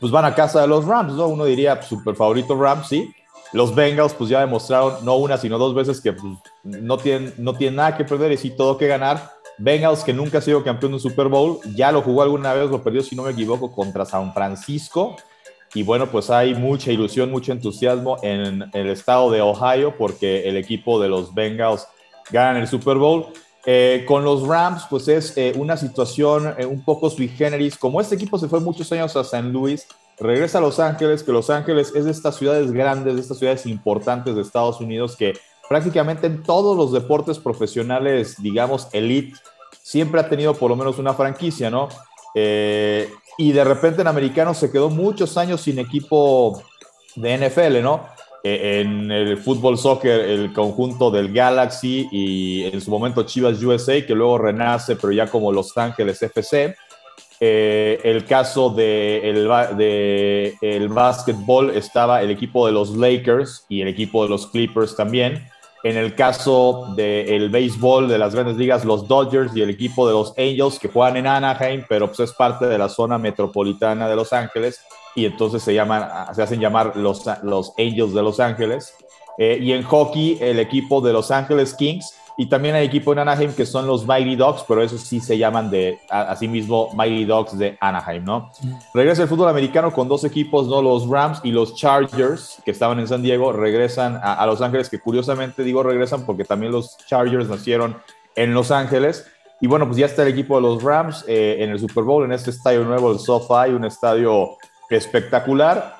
pues van a casa de los Rams, ¿no? Uno diría super favorito Rams, sí. Los Bengals pues ya demostraron no una sino dos veces que pues, no, tienen, no tienen nada que perder y sí todo que ganar. Bengals que nunca ha sido campeón de un Super Bowl, ya lo jugó alguna vez, lo perdió si no me equivoco contra San Francisco y bueno, pues hay mucha ilusión, mucho entusiasmo en el estado de Ohio porque el equipo de los Bengals ganan el Super Bowl. Eh, con los Rams, pues es eh, una situación eh, un poco sui generis. Como este equipo se fue muchos años a San Luis, regresa a Los Ángeles, que Los Ángeles es de estas ciudades grandes, de estas ciudades importantes de Estados Unidos que prácticamente en todos los deportes profesionales, digamos, elite, siempre ha tenido por lo menos una franquicia, ¿no? y de repente en americano se quedó muchos años sin equipo de NFL, ¿no? E, en el fútbol soccer, el conjunto del Galaxy y en su momento Chivas USA, que luego renace, pero ya como Los Ángeles FC. Eh, el caso de el, de el básquetbol estaba el equipo de los Lakers y el equipo de los Clippers también. En el caso del béisbol de las grandes ligas, los Dodgers y el equipo de los Angels que juegan en Anaheim, pero pues es parte de la zona metropolitana de Los Ángeles y entonces se, llaman, se hacen llamar los, los Angels de Los Ángeles. Eh, y en hockey, el equipo de Los Ángeles Kings y también hay equipo en Anaheim que son los Mighty Dogs, pero esos sí se llaman de, así mismo, Mighty Dogs de Anaheim, ¿no? Mm. Regresa el fútbol americano con dos equipos, ¿no? Los Rams y los Chargers, que estaban en San Diego, regresan a, Los Ángeles, que curiosamente digo regresan porque también los Chargers nacieron en Los Ángeles. Y bueno, pues ya está el equipo de los Rams eh, en el Super Bowl, en este estadio nuevo, el SoFi, un estadio espectacular.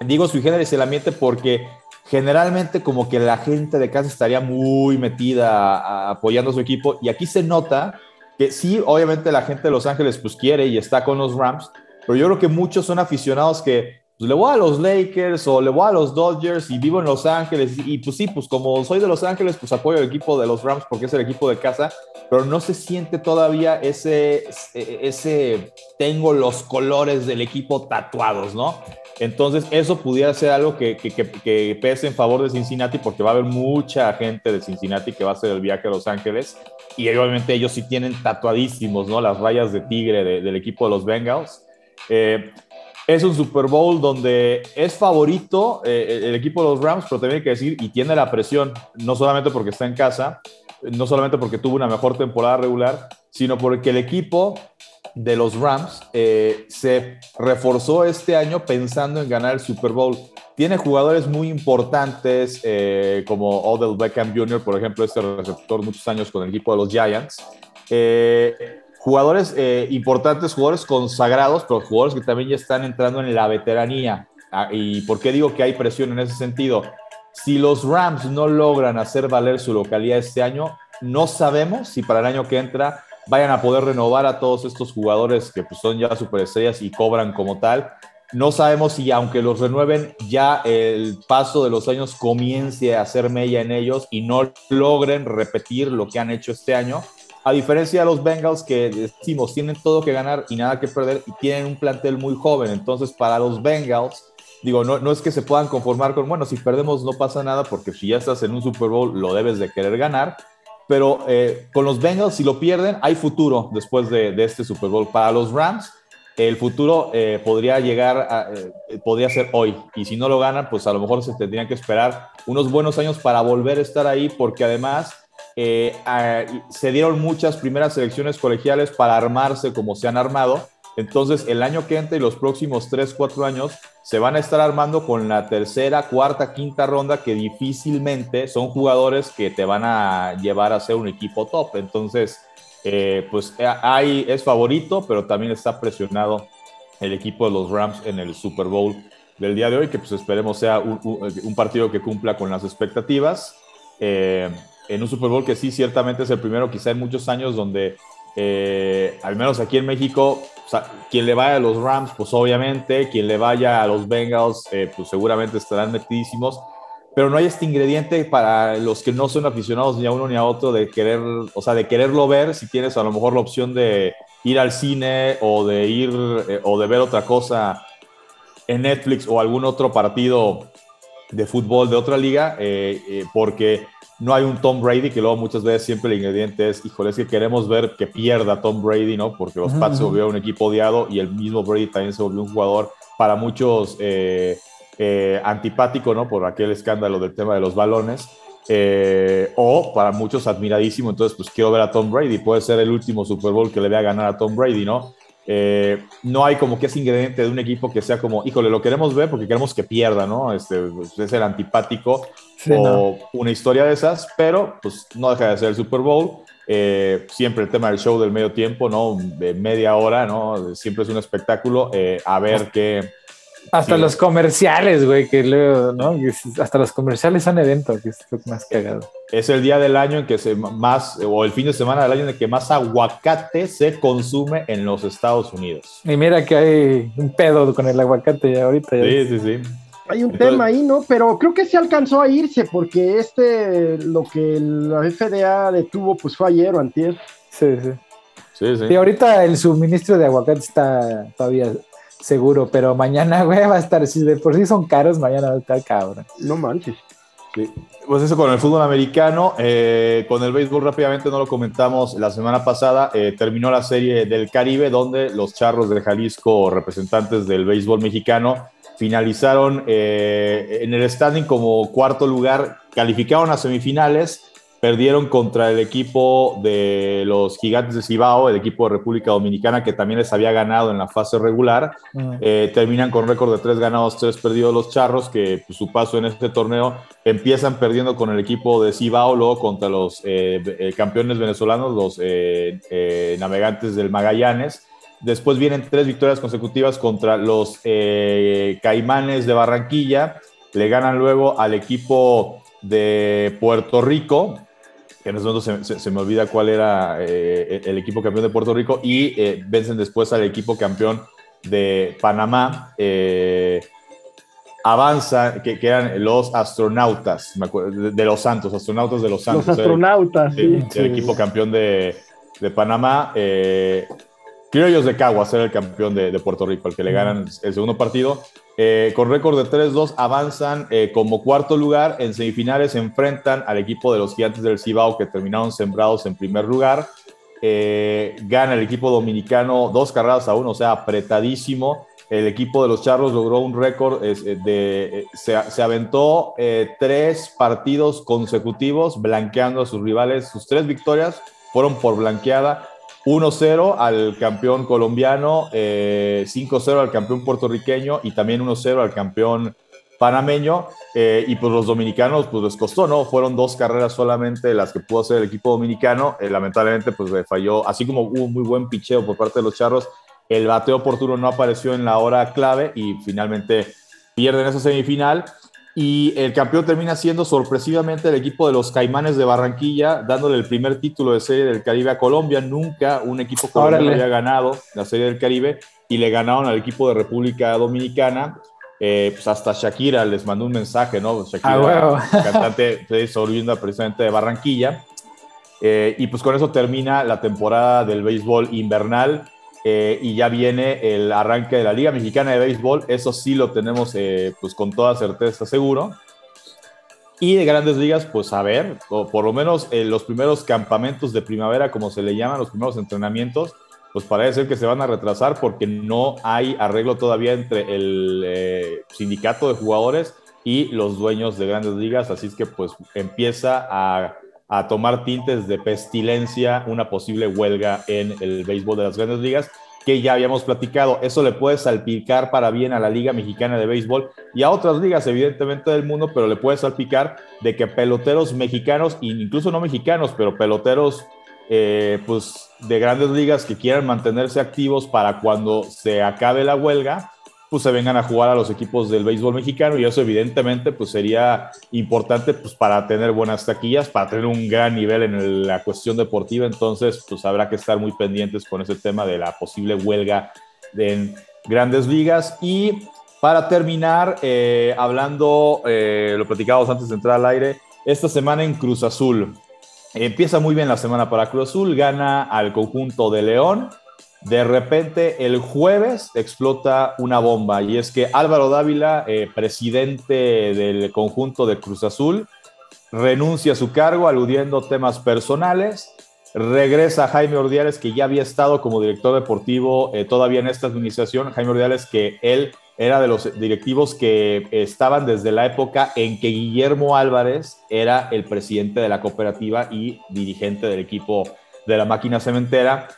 Digo sui generis el ambiente porque generalmente como que la gente de casa estaría muy metida apoyando a su equipo y aquí se nota que sí, obviamente la gente de Los Ángeles pues quiere y está con los Rams, pero yo creo que muchos son aficionados que pues, le voy a los Lakers o le voy a los Dodgers y vivo en Los Ángeles y, pues sí, pues como soy de Los Ángeles pues apoyo el equipo de los Rams porque es el equipo de casa, pero no se siente todavía ese, ese tengo los colores del equipo tatuados, ¿no? Entonces, eso pudiera ser algo que, pese en favor de Cincinnati, porque va a haber mucha gente de Cincinnati que va a hacer el viaje a Los Ángeles. Y obviamente ellos sí tienen tatuadísimos, ¿no? Las rayas de tigre del equipo de los Bengals. es un Super Bowl donde es favorito el equipo de los Rams, pero también hay que decir, y tiene la presión, no solamente porque está en casa, no solamente porque tuvo una mejor temporada regular, sino porque el equipo de los Rams eh, se reforzó este año pensando en ganar el Super Bowl. Tiene jugadores muy importantes eh, como Odell Beckham Jr., por ejemplo, este receptor muchos años con el equipo de los Giants. Eh, jugadores importantes, jugadores consagrados, pero jugadores que también ya están entrando en la veteranía. Ah, ¿Y por qué digo que hay presión en ese sentido? Si los Rams no logran hacer valer su localidad este año, no sabemos si para el año que entra vayan a poder renovar a todos estos jugadores que pues, son ya superestrellas y cobran como tal. No sabemos si aunque los renueven, ya el paso de los años comience a hacer mella en ellos y no logren repetir lo que han hecho este año. A diferencia de los Bengals que decimos tienen todo que ganar y nada que perder y tienen un plantel muy joven. Entonces para los Bengals, digo, no, no es que se puedan conformar con, bueno, si perdemos no pasa nada porque si ya estás en un Super Bowl lo debes de querer ganar pero eh, con los Bengals, si lo pierden, hay futuro después de, este Super Bowl. Para los Rams, el futuro eh, podría llegar, a, eh, podría ser hoy. Y si no lo ganan, pues a lo mejor se tendrían que esperar unos buenos años para volver a estar ahí, porque además se dieron muchas primeras selecciones colegiales para armarse como se han armado entonces, el año que entra y los próximos 3, 4 años se van a estar armando con la tercera, cuarta, quinta ronda que difícilmente son jugadores que te van a llevar a ser un equipo top. Entonces, eh, pues eh, hay, es favorito, pero también está presionado el equipo de los Rams en el Super Bowl del día de hoy, que pues esperemos sea un, partido que cumpla con las expectativas. Eh, en un Super Bowl que sí, ciertamente es el primero quizá en muchos años donde, al menos aquí en México, quien le vaya a los Rams, pues obviamente, quien le vaya a los Bengals, eh, pues seguramente estarán metidísimos, pero no hay este ingrediente para los que no son aficionados ni a uno ni a otro de querer, o sea, de quererlo ver, si tienes a lo mejor la opción de ir al cine o de ir eh, o de ver otra cosa en Netflix o algún otro partido de fútbol de otra liga, eh, porque no hay un Tom Brady, que luego muchas veces siempre el ingrediente es, híjole, es que queremos ver que pierda Tom Brady, ¿no? Porque los Pats se volvieron un equipo odiado y el mismo Brady también se volvió un jugador para muchos eh, eh, antipático, ¿no? Por aquel escándalo del tema de los balones. Eh, o para muchos admiradísimo, entonces pues quiero ver a Tom Brady, puede ser el último Super Bowl que le vea ganar a Tom Brady, ¿no? no hay como que ese ingrediente de un equipo que sea como, híjole, lo queremos ver porque queremos que pierda, ¿no? Este, pues, es el antipático o una historia de esas, pero pues no deja de ser el Super Bowl. Eh, siempre el tema del show del medio tiempo, ¿no? De media hora, ¿no? Siempre es un espectáculo. Eh, a ver qué. Hasta los comerciales, güey, que luego, ¿no? Hasta los comerciales son eventos, que es lo más cagado. Es el día del año en que se más, o el fin de semana del año en el que más aguacate se consume en los Estados Unidos. Y mira que hay un pedo con el aguacate ya ahorita. sí, sí, sí. Hay un tema ahí, ¿no? Pero creo que se alcanzó a irse porque este, lo que la FDA detuvo, pues fue ayer o antier. Sí, sí. Sí, sí. Y ahorita el suministro de aguacate está todavía seguro, pero mañana, *laughs* güey, va a estar, si de por sí son caros, mañana va a estar cabrón. No manches. Sí. Pues eso con el fútbol americano, eh, con el béisbol rápidamente no lo comentamos la semana pasada, eh, terminó la serie del Caribe donde los Charros de Jalisco, representantes del béisbol mexicano, finalizaron eh, en el standing como cuarto lugar, calificaron a semifinales, perdieron contra el equipo de los Gigantes de Cibao, el equipo de República Dominicana que también les había ganado en la fase regular. Eh, terminan con récord de tres ganados, tres perdidos los Charros, que pues, su paso en este torneo empiezan perdiendo con el equipo de Cibao, luego contra los eh, campeones venezolanos, los navegantes del Magallanes Después vienen tres victorias consecutivas contra los eh, Caimanes de Barranquilla. Le ganan luego al equipo de Puerto Rico, que en ese momento se, me olvida cuál era eh, el equipo campeón de Puerto Rico, y eh, vencen después al equipo campeón de Panamá. avanza, que, eran los astronautas, de, los Santos, astronautas de los Santos. Los astronautas, sí. El, equipo campeón de, de Panamá. Criollos de Caguas era el campeón de, Puerto Rico, el que le ganan el segundo partido. Eh, con récord de 3-2 avanzan eh, como cuarto lugar. En semifinales se enfrentan al equipo de los Gigantes del Cibao que terminaron sembrados en primer lugar. eh, gana el equipo dominicano dos carreras a uno, o sea, apretadísimo. El equipo de los Charros logró un récord de, se, aventó tres partidos consecutivos blanqueando a sus rivales. Sus tres victorias fueron por blanqueada. 1-0 al campeón colombiano, 5-0 al campeón puertorriqueño y también 1-0 al campeón panameño. Eh, y pues los dominicanos, pues les costó, ¿no? Fueron dos carreras solamente las que pudo hacer el equipo dominicano. Eh, lamentablemente, pues le falló, así como hubo un muy buen picheo por parte de los charros, el bateo oportuno no apareció en la hora clave y finalmente pierden esa semifinal. Y el campeón termina siendo sorpresivamente el equipo de los Caimanes de Barranquilla, dándole el primer título de Serie del Caribe a Colombia. Nunca un equipo colombiano había ganado la Serie del Caribe y le ganaron al equipo de República Dominicana. Eh, pues hasta Shakira les mandó un mensaje, ¿no? Shakira, ah, cantante *laughs* oriunda precisamente de Barranquilla. Eh, y pues con eso termina la temporada del béisbol invernal eh, y ya viene el arranque de la Liga Mexicana de Béisbol. Eso sí lo tenemos pues con toda certeza seguro. Y de grandes ligas, pues a ver, o por lo menos los primeros campamentos de primavera, como se le llaman, los primeros entrenamientos, pues parece ser que se van a retrasar porque no hay arreglo todavía entre el eh, sindicato de jugadores y los dueños de grandes ligas, así es que pues empieza a, a, tomar tintes de pestilencia una posible huelga en el béisbol de las grandes ligas, que ya habíamos platicado, eso le puede salpicar para bien a la Liga Mexicana de Béisbol y a otras ligas evidentemente del mundo, pero le puede salpicar de que peloteros mexicanos, incluso no mexicanos, pero peloteros eh, pues de grandes ligas que quieran mantenerse activos para cuando se acabe la huelga, pues se vengan a jugar a los equipos del béisbol mexicano y eso evidentemente pues sería importante pues para tener buenas taquillas, para tener un gran nivel en la cuestión deportiva, entonces pues habrá que estar muy pendientes con ese tema de la posible huelga en grandes ligas. Y para terminar, eh, hablando, eh, lo platicábamos antes de entrar al aire, esta semana en Cruz Azul, Empieza muy bien la semana para Cruz Azul, gana al conjunto de León. De repente, el jueves explota una bomba y es que Álvaro Dávila, eh, presidente del conjunto de Cruz Azul, renuncia a su cargo aludiendo temas personales. Regresa Jaime Ordiales, que ya había estado como director deportivo eh, todavía en esta administración. Jaime Ordiales, que él era de los directivos que estaban desde la época en que Guillermo Álvarez era el presidente de la cooperativa y dirigente del equipo de la máquina cementera.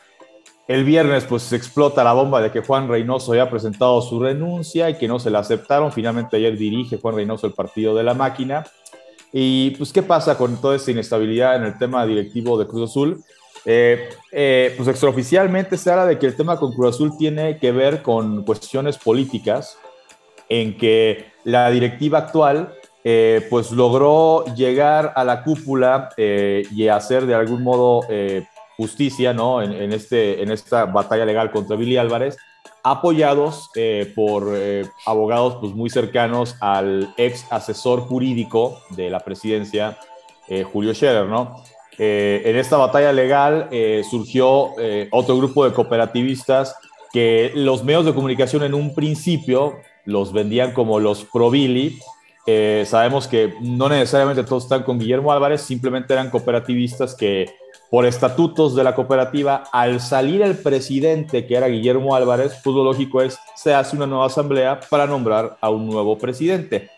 El viernes pues explota la bomba de que Juan Reynoso había presentado su renuncia y que no se la aceptaron. Finalmente ayer dirige Juan Reynoso el partido de la máquina. Y pues qué pasa con toda esta inestabilidad en el tema directivo de Cruz Azul. Eh, eh, pues extraoficialmente se habla de que el tema con Cruz Azul tiene que ver con cuestiones políticas, en que la directiva actual eh, pues logró llegar a la cúpula y hacer de algún modo justicia ¿no? En, este, en esta batalla legal contra Billy Álvarez, apoyados por abogados pues, muy cercanos al ex asesor jurídico de la presidencia, Julio Scherer, ¿no? Eh, en esta batalla legal eh, surgió eh, otro grupo de cooperativistas que los medios de comunicación en un principio los vendían como los Provili. sabemos que no necesariamente todos están con Guillermo Álvarez, simplemente eran cooperativistas que por estatutos de la cooperativa, al salir el presidente, que era Guillermo Álvarez, pues lo lógico es, se hace una nueva asamblea para nombrar a un nuevo presidente.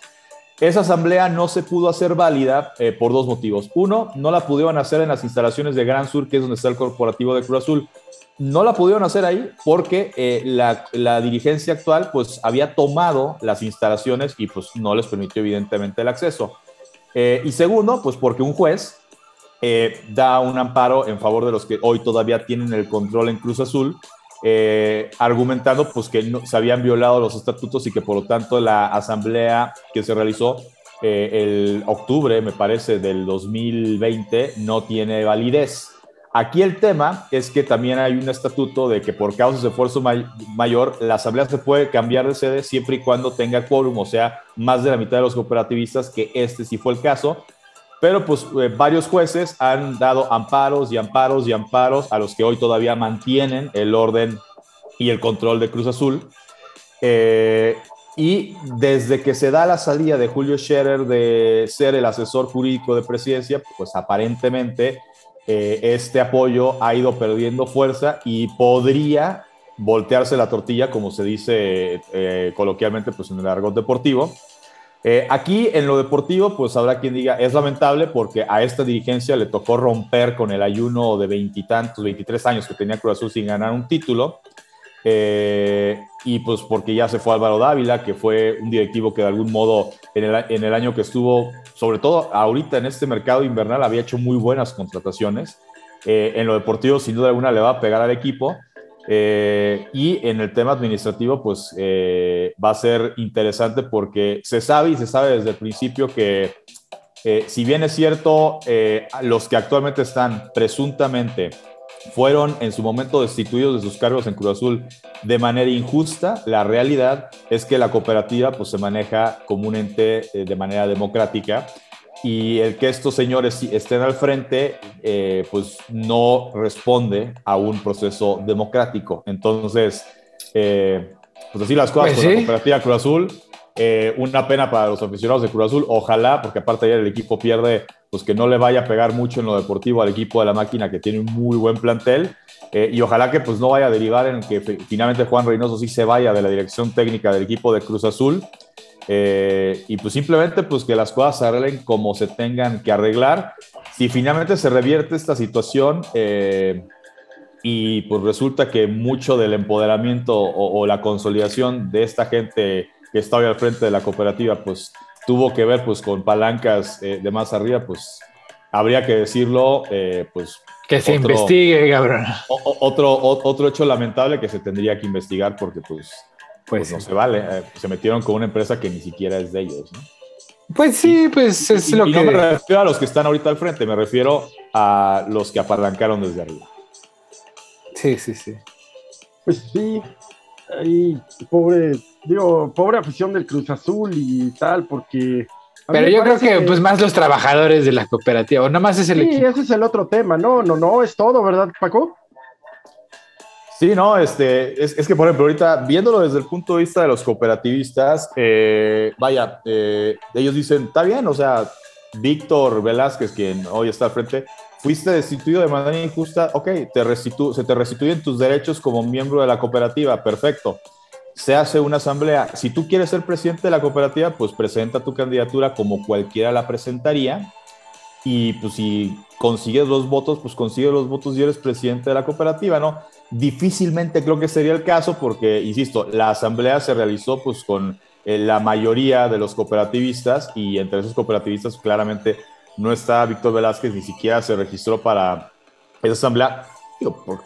Esa asamblea no se pudo hacer válida eh, por dos motivos. Uno, no la pudieron hacer en las instalaciones de Gran Sur, que es donde está el corporativo de Cruz Azul. No la pudieron hacer ahí porque eh, la, dirigencia actual pues había tomado las instalaciones y pues no les permitió evidentemente el acceso. Eh, y segundo, pues porque un juez da un amparo en favor de los que hoy todavía tienen el control en Cruz Azul eh, argumentando pues que no, se habían violado los estatutos y que por lo tanto la asamblea que se realizó eh, el octubre, me parece, del 2020 no tiene validez. Aquí el tema es que también hay un estatuto de que por causas de esfuerzo mayor, la asamblea se puede cambiar de sede siempre y cuando tenga quórum, o sea, más de la mitad de los cooperativistas, que este sí fue el caso, pero pues eh, varios jueces han dado amparos y amparos y amparos a los que hoy todavía mantienen el orden y el control de Cruz Azul. Eh, y desde que se da la salida de Julio Scherer de ser el asesor jurídico de presidencia, pues aparentemente eh, este apoyo ha ido perdiendo fuerza y podría voltearse la tortilla, como se dice eh, coloquialmente pues, en el argot deportivo. Eh, aquí en lo deportivo, pues habrá quien diga, es lamentable porque a esta dirigencia le tocó romper con el ayuno de veintitantos, 23 años que tenía Cruz Azul sin ganar un título. y pues porque ya se fue Álvaro Dávila, que fue un directivo que de algún modo en el, en el año que estuvo sobre todo ahorita en este mercado invernal, había hecho muy buenas contrataciones. Eh, en lo deportivo, sin duda alguna, le va a pegar al equipo. Eh, y en el tema administrativo, pues eh, va a ser interesante porque se sabe y se sabe desde el principio que, si bien es cierto, los que actualmente están presuntamente fueron en su momento destituidos de sus cargos en Cruz Azul de manera injusta. La realidad es que la cooperativa pues, se maneja como un ente eh, de manera democrática y el que estos señores estén al frente eh, pues no responde a un proceso democrático. Entonces, eh, pues así las cosas pues con la cooperativa Cruz Azul. una pena para los aficionados de Cruz Azul. Ojalá, porque aparte ayer el equipo pierde pues que no le vaya a pegar mucho en lo deportivo al equipo de la máquina que tiene un muy buen plantel eh, y ojalá que pues no vaya a derivar en que finalmente Juan Reynoso sí se vaya de la dirección técnica del equipo de Cruz Azul eh, y pues simplemente pues que las cosas se arreglen como se tengan que arreglar. Si finalmente se revierte esta situación eh, y pues resulta que mucho del empoderamiento o, o la consolidación de esta gente que está hoy al frente de la cooperativa pues tuvo que ver pues con palancas eh, de más arriba, pues habría que decirlo, eh, pues... Que se investigue, cabrón. otro, otro hecho lamentable que se tendría que investigar porque pues, pues, pues no se vale. Eh, se metieron con una empresa que ni siquiera es de ellos, ¿no? Pues sí, pues es lo que... No me refiero a los que están ahorita al frente, me refiero a los que apalancaron desde arriba. Sí, sí, sí. Pues sí, ahí, pobre digo, pobre afición del Cruz Azul y tal, porque... Pero yo creo que, pues más los trabajadores de la cooperativa, o nada más es el sí, ese es el otro tema, no, no, no, es todo, ¿verdad, Paco? Sí, no, este, es, que por ejemplo, ahorita viéndolo desde el punto de vista de los cooperativistas, eh, vaya, eh, ellos dicen, está bien, o sea, Víctor Velázquez, quien hoy está al frente, fuiste destituido de manera injusta, ok, te restitu se te restituyen tus derechos como miembro de la cooperativa, perfecto se hace una asamblea. Si tú quieres ser presidente de la cooperativa, pues presenta tu candidatura como cualquiera la presentaría. Y pues si consigues los votos, pues consigues los votos y eres presidente de la cooperativa, ¿no? Difícilmente creo que sería el caso porque, insisto, la asamblea se realizó pues con eh, la mayoría de los cooperativistas y entre esos cooperativistas claramente no está Víctor Velázquez, ni siquiera se registró para esa asamblea.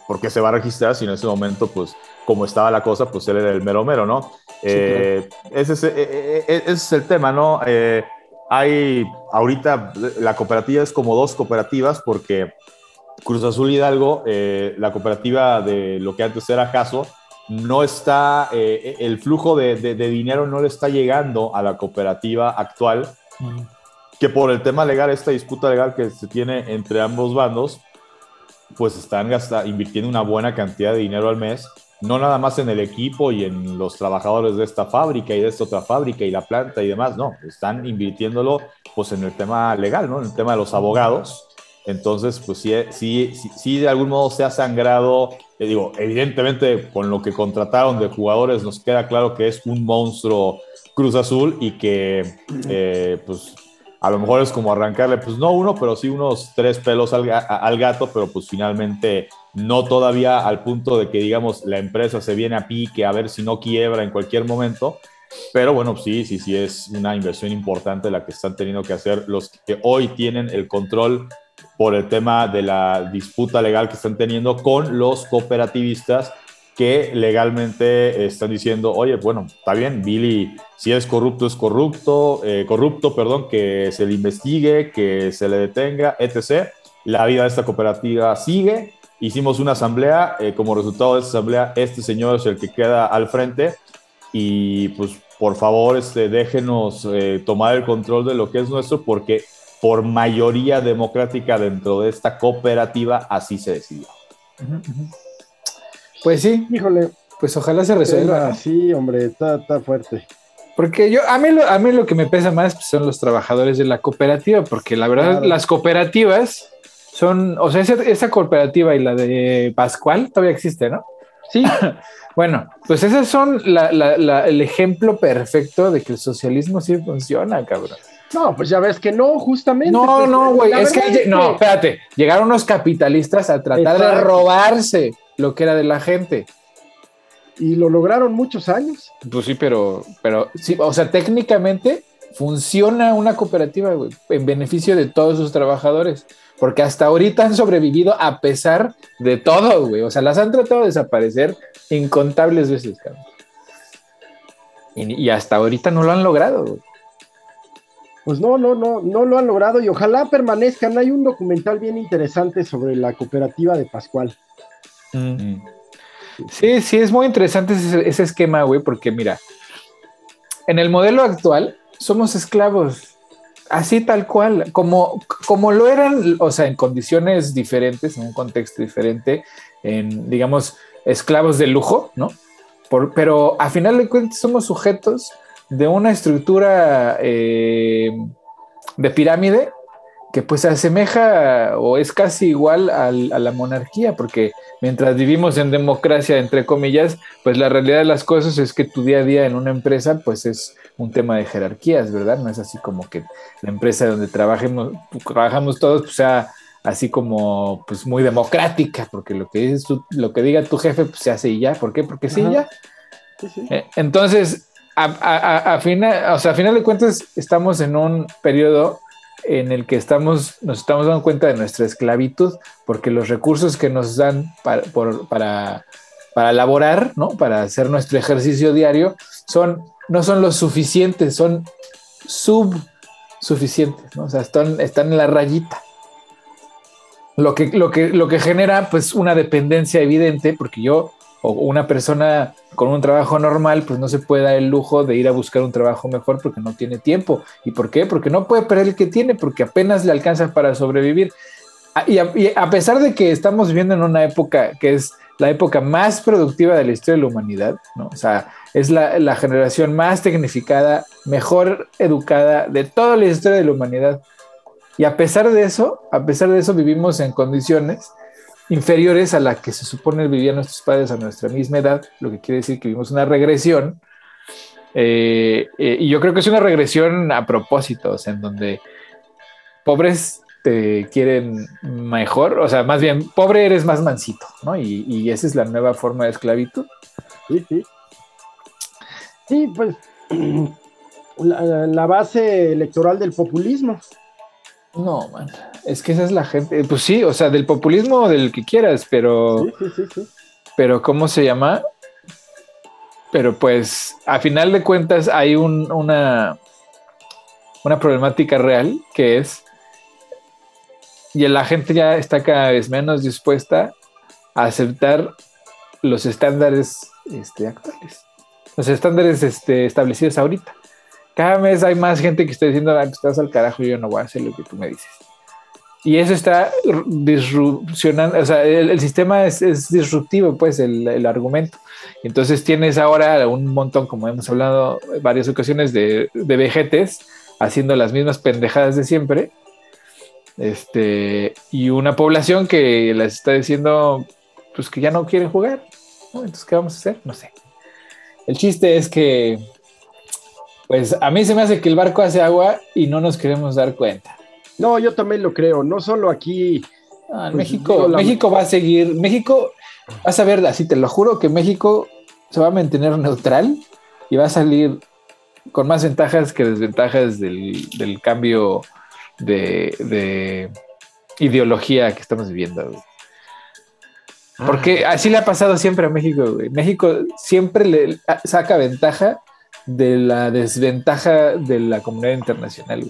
¿por, qué se va a registrar si en ese momento pues como estaba la cosa, pues él era el mero mero, ¿no? Eh, ese, es, eh, eh, ese, es, el tema, ¿no? hay, ahorita la cooperativa es como dos cooperativas porque Cruz Azul Hidalgo, la cooperativa de lo que antes era Caso, no está, el flujo de, de, dinero no le está llegando a la cooperativa actual, que por el tema legal, esta disputa legal que se tiene entre ambos bandos, pues están gasta, invirtiendo una buena cantidad de dinero al mes no nada más en el equipo y en los trabajadores de esta fábrica y de esta otra fábrica y la planta y demás, no, están invirtiéndolo pues en el tema legal, ¿no? En el tema de los abogados. Entonces, pues sí, sí, sí, de algún modo se ha sangrado, te digo, evidentemente con lo que contrataron de jugadores nos queda claro que es un monstruo Cruz Azul y que eh, pues a lo mejor es como arrancarle, pues no uno, pero sí unos tres pelos al, al gato, pero pues finalmente no todavía al punto de que, digamos, la empresa se viene a pique a ver si no quiebra en cualquier momento. Pero bueno, sí, sí, sí, es una inversión importante la que están teniendo que hacer los que hoy tienen el control por el tema de la disputa legal que están teniendo con los cooperativistas que legalmente están diciendo, oye, bueno, está bien, Billy, si es corrupto, es corrupto, eh, corrupto, perdón, que se le investigue, que se le detenga, etc. La vida de esta cooperativa sigue, hicimos una asamblea, eh, como resultado de esa asamblea, este señor es el que queda al frente y pues por favor este, déjenos eh, tomar el control de lo que es nuestro porque por mayoría democrática dentro de esta cooperativa así se decidió. Pues sí, híjole, pues ojalá se resuelva. Sí, hombre, está, está, fuerte. Porque yo, a mí, lo, a mí lo que me pesa más pues, son los trabajadores de la cooperativa, porque la verdad las cooperativas son, o sea, esa, cooperativa y la de Pascual todavía existe, ¿no? Sí. *laughs* bueno, pues esos son el ejemplo perfecto de que el socialismo sí funciona, cabrón. No, pues ya ves que no, justamente. No, pues, no, güey, es, que, no, espérate, llegaron los capitalistas a tratar de robarse lo que era de la gente. Y lo lograron muchos años. Pues sí, pero, pero sí, o sea, técnicamente funciona una cooperativa, güey, en beneficio de todos sus trabajadores. Porque hasta ahorita han sobrevivido a pesar de todo, güey. O sea, las han tratado de desaparecer incontables veces, cabrón. Y, y hasta ahorita no lo han logrado, güey pues no, no, no, no lo han logrado y ojalá permanezcan. Hay un documental bien interesante sobre la cooperativa de Pascual. Mm. Sí, sí, es muy interesante ese, esquema, güey, porque mira, en el modelo actual somos esclavos, así tal cual, como, como lo eran, o sea, en condiciones diferentes, en un contexto diferente, en, digamos, esclavos de lujo, ¿no? pero a final de cuentas somos sujetos de una estructura eh, de pirámide que pues se asemeja o es casi igual a la monarquía, porque mientras vivimos en democracia, entre comillas, pues la realidad de las cosas es que tu día a día en una empresa pues es un tema de jerarquías, ¿verdad? No es así como que la empresa donde trabajemos, trabajamos todos pues sea así como pues muy democrática, porque lo que dices lo que diga tu jefe pues se hace y ya, ¿por qué? Porque sí, ya. Eh, entonces, a, final, o sea, a final de cuentas, estamos en un periodo en el que estamos, nos estamos dando cuenta de nuestra esclavitud, porque los recursos que nos dan para, para, para laborar, ¿no? para hacer nuestro ejercicio diario, son, no son los suficientes, son subsuficientes, ¿no? o sea, están, están en la rayita. Lo que, lo, que, lo que genera pues una dependencia evidente, porque yo o una persona con un trabajo normal, pues no se puede dar el lujo de ir a buscar un trabajo mejor porque no tiene tiempo. ¿Y por qué? Porque no puede perder el que tiene, porque apenas le alcanza para sobrevivir. Ah, y a, pesar de que estamos viviendo en una época que es la época más productiva de la historia de la humanidad, ¿no? O sea, es la, la generación más tecnificada, mejor educada de toda la historia de la humanidad. Y a pesar de eso, a pesar de eso vivimos en condiciones inferiores a la que se supone vivían nuestros padres a nuestra misma edad, lo que quiere decir que vimos una regresión. Eh, eh, y yo creo que es una regresión a propósito, o sea, en donde pobres te quieren mejor, o sea, más bien, pobre eres más mansito, ¿no? Y, esa es la nueva forma de esclavitud. Sí, sí. Sí, pues *clears throat* la base electoral del populismo. No, man. Es que esa es la gente. Pues sí, o sea, del populismo o del que quieras, pero. Sí, sí, sí, Pero, ¿cómo se llama? Pero pues, a final de cuentas, hay una, una problemática real que es. Y la gente ya está cada vez menos dispuesta a aceptar los estándares este, actuales. Los estándares este, establecidos ahorita cada vez hay más gente que está diciendo, ah, estás al carajo, yo no voy a hacer lo que tú me dices. Y eso está disrupcionando, o sea, el, sistema es, disruptivo, pues, el, argumento. Entonces tienes ahora un montón, como hemos hablado en varias ocasiones, de, de vejetes haciendo las mismas pendejadas de siempre. Este, y una población que les está diciendo, pues, que ya no quieren jugar. Entonces, ¿qué vamos a hacer? No sé. El chiste es que pues a mí se me hace que el barco hace agua y no nos queremos dar cuenta. No, yo también lo creo, no solo aquí. Ah, pues, México, México va a seguir, México, vas a ver, así te lo juro que México se va a mantener neutral y va a salir con más ventajas que desventajas del, cambio de, ideología que estamos viviendo. Porque así le ha pasado siempre a México. México siempre le saca ventaja de la desventaja de la comunidad internacional.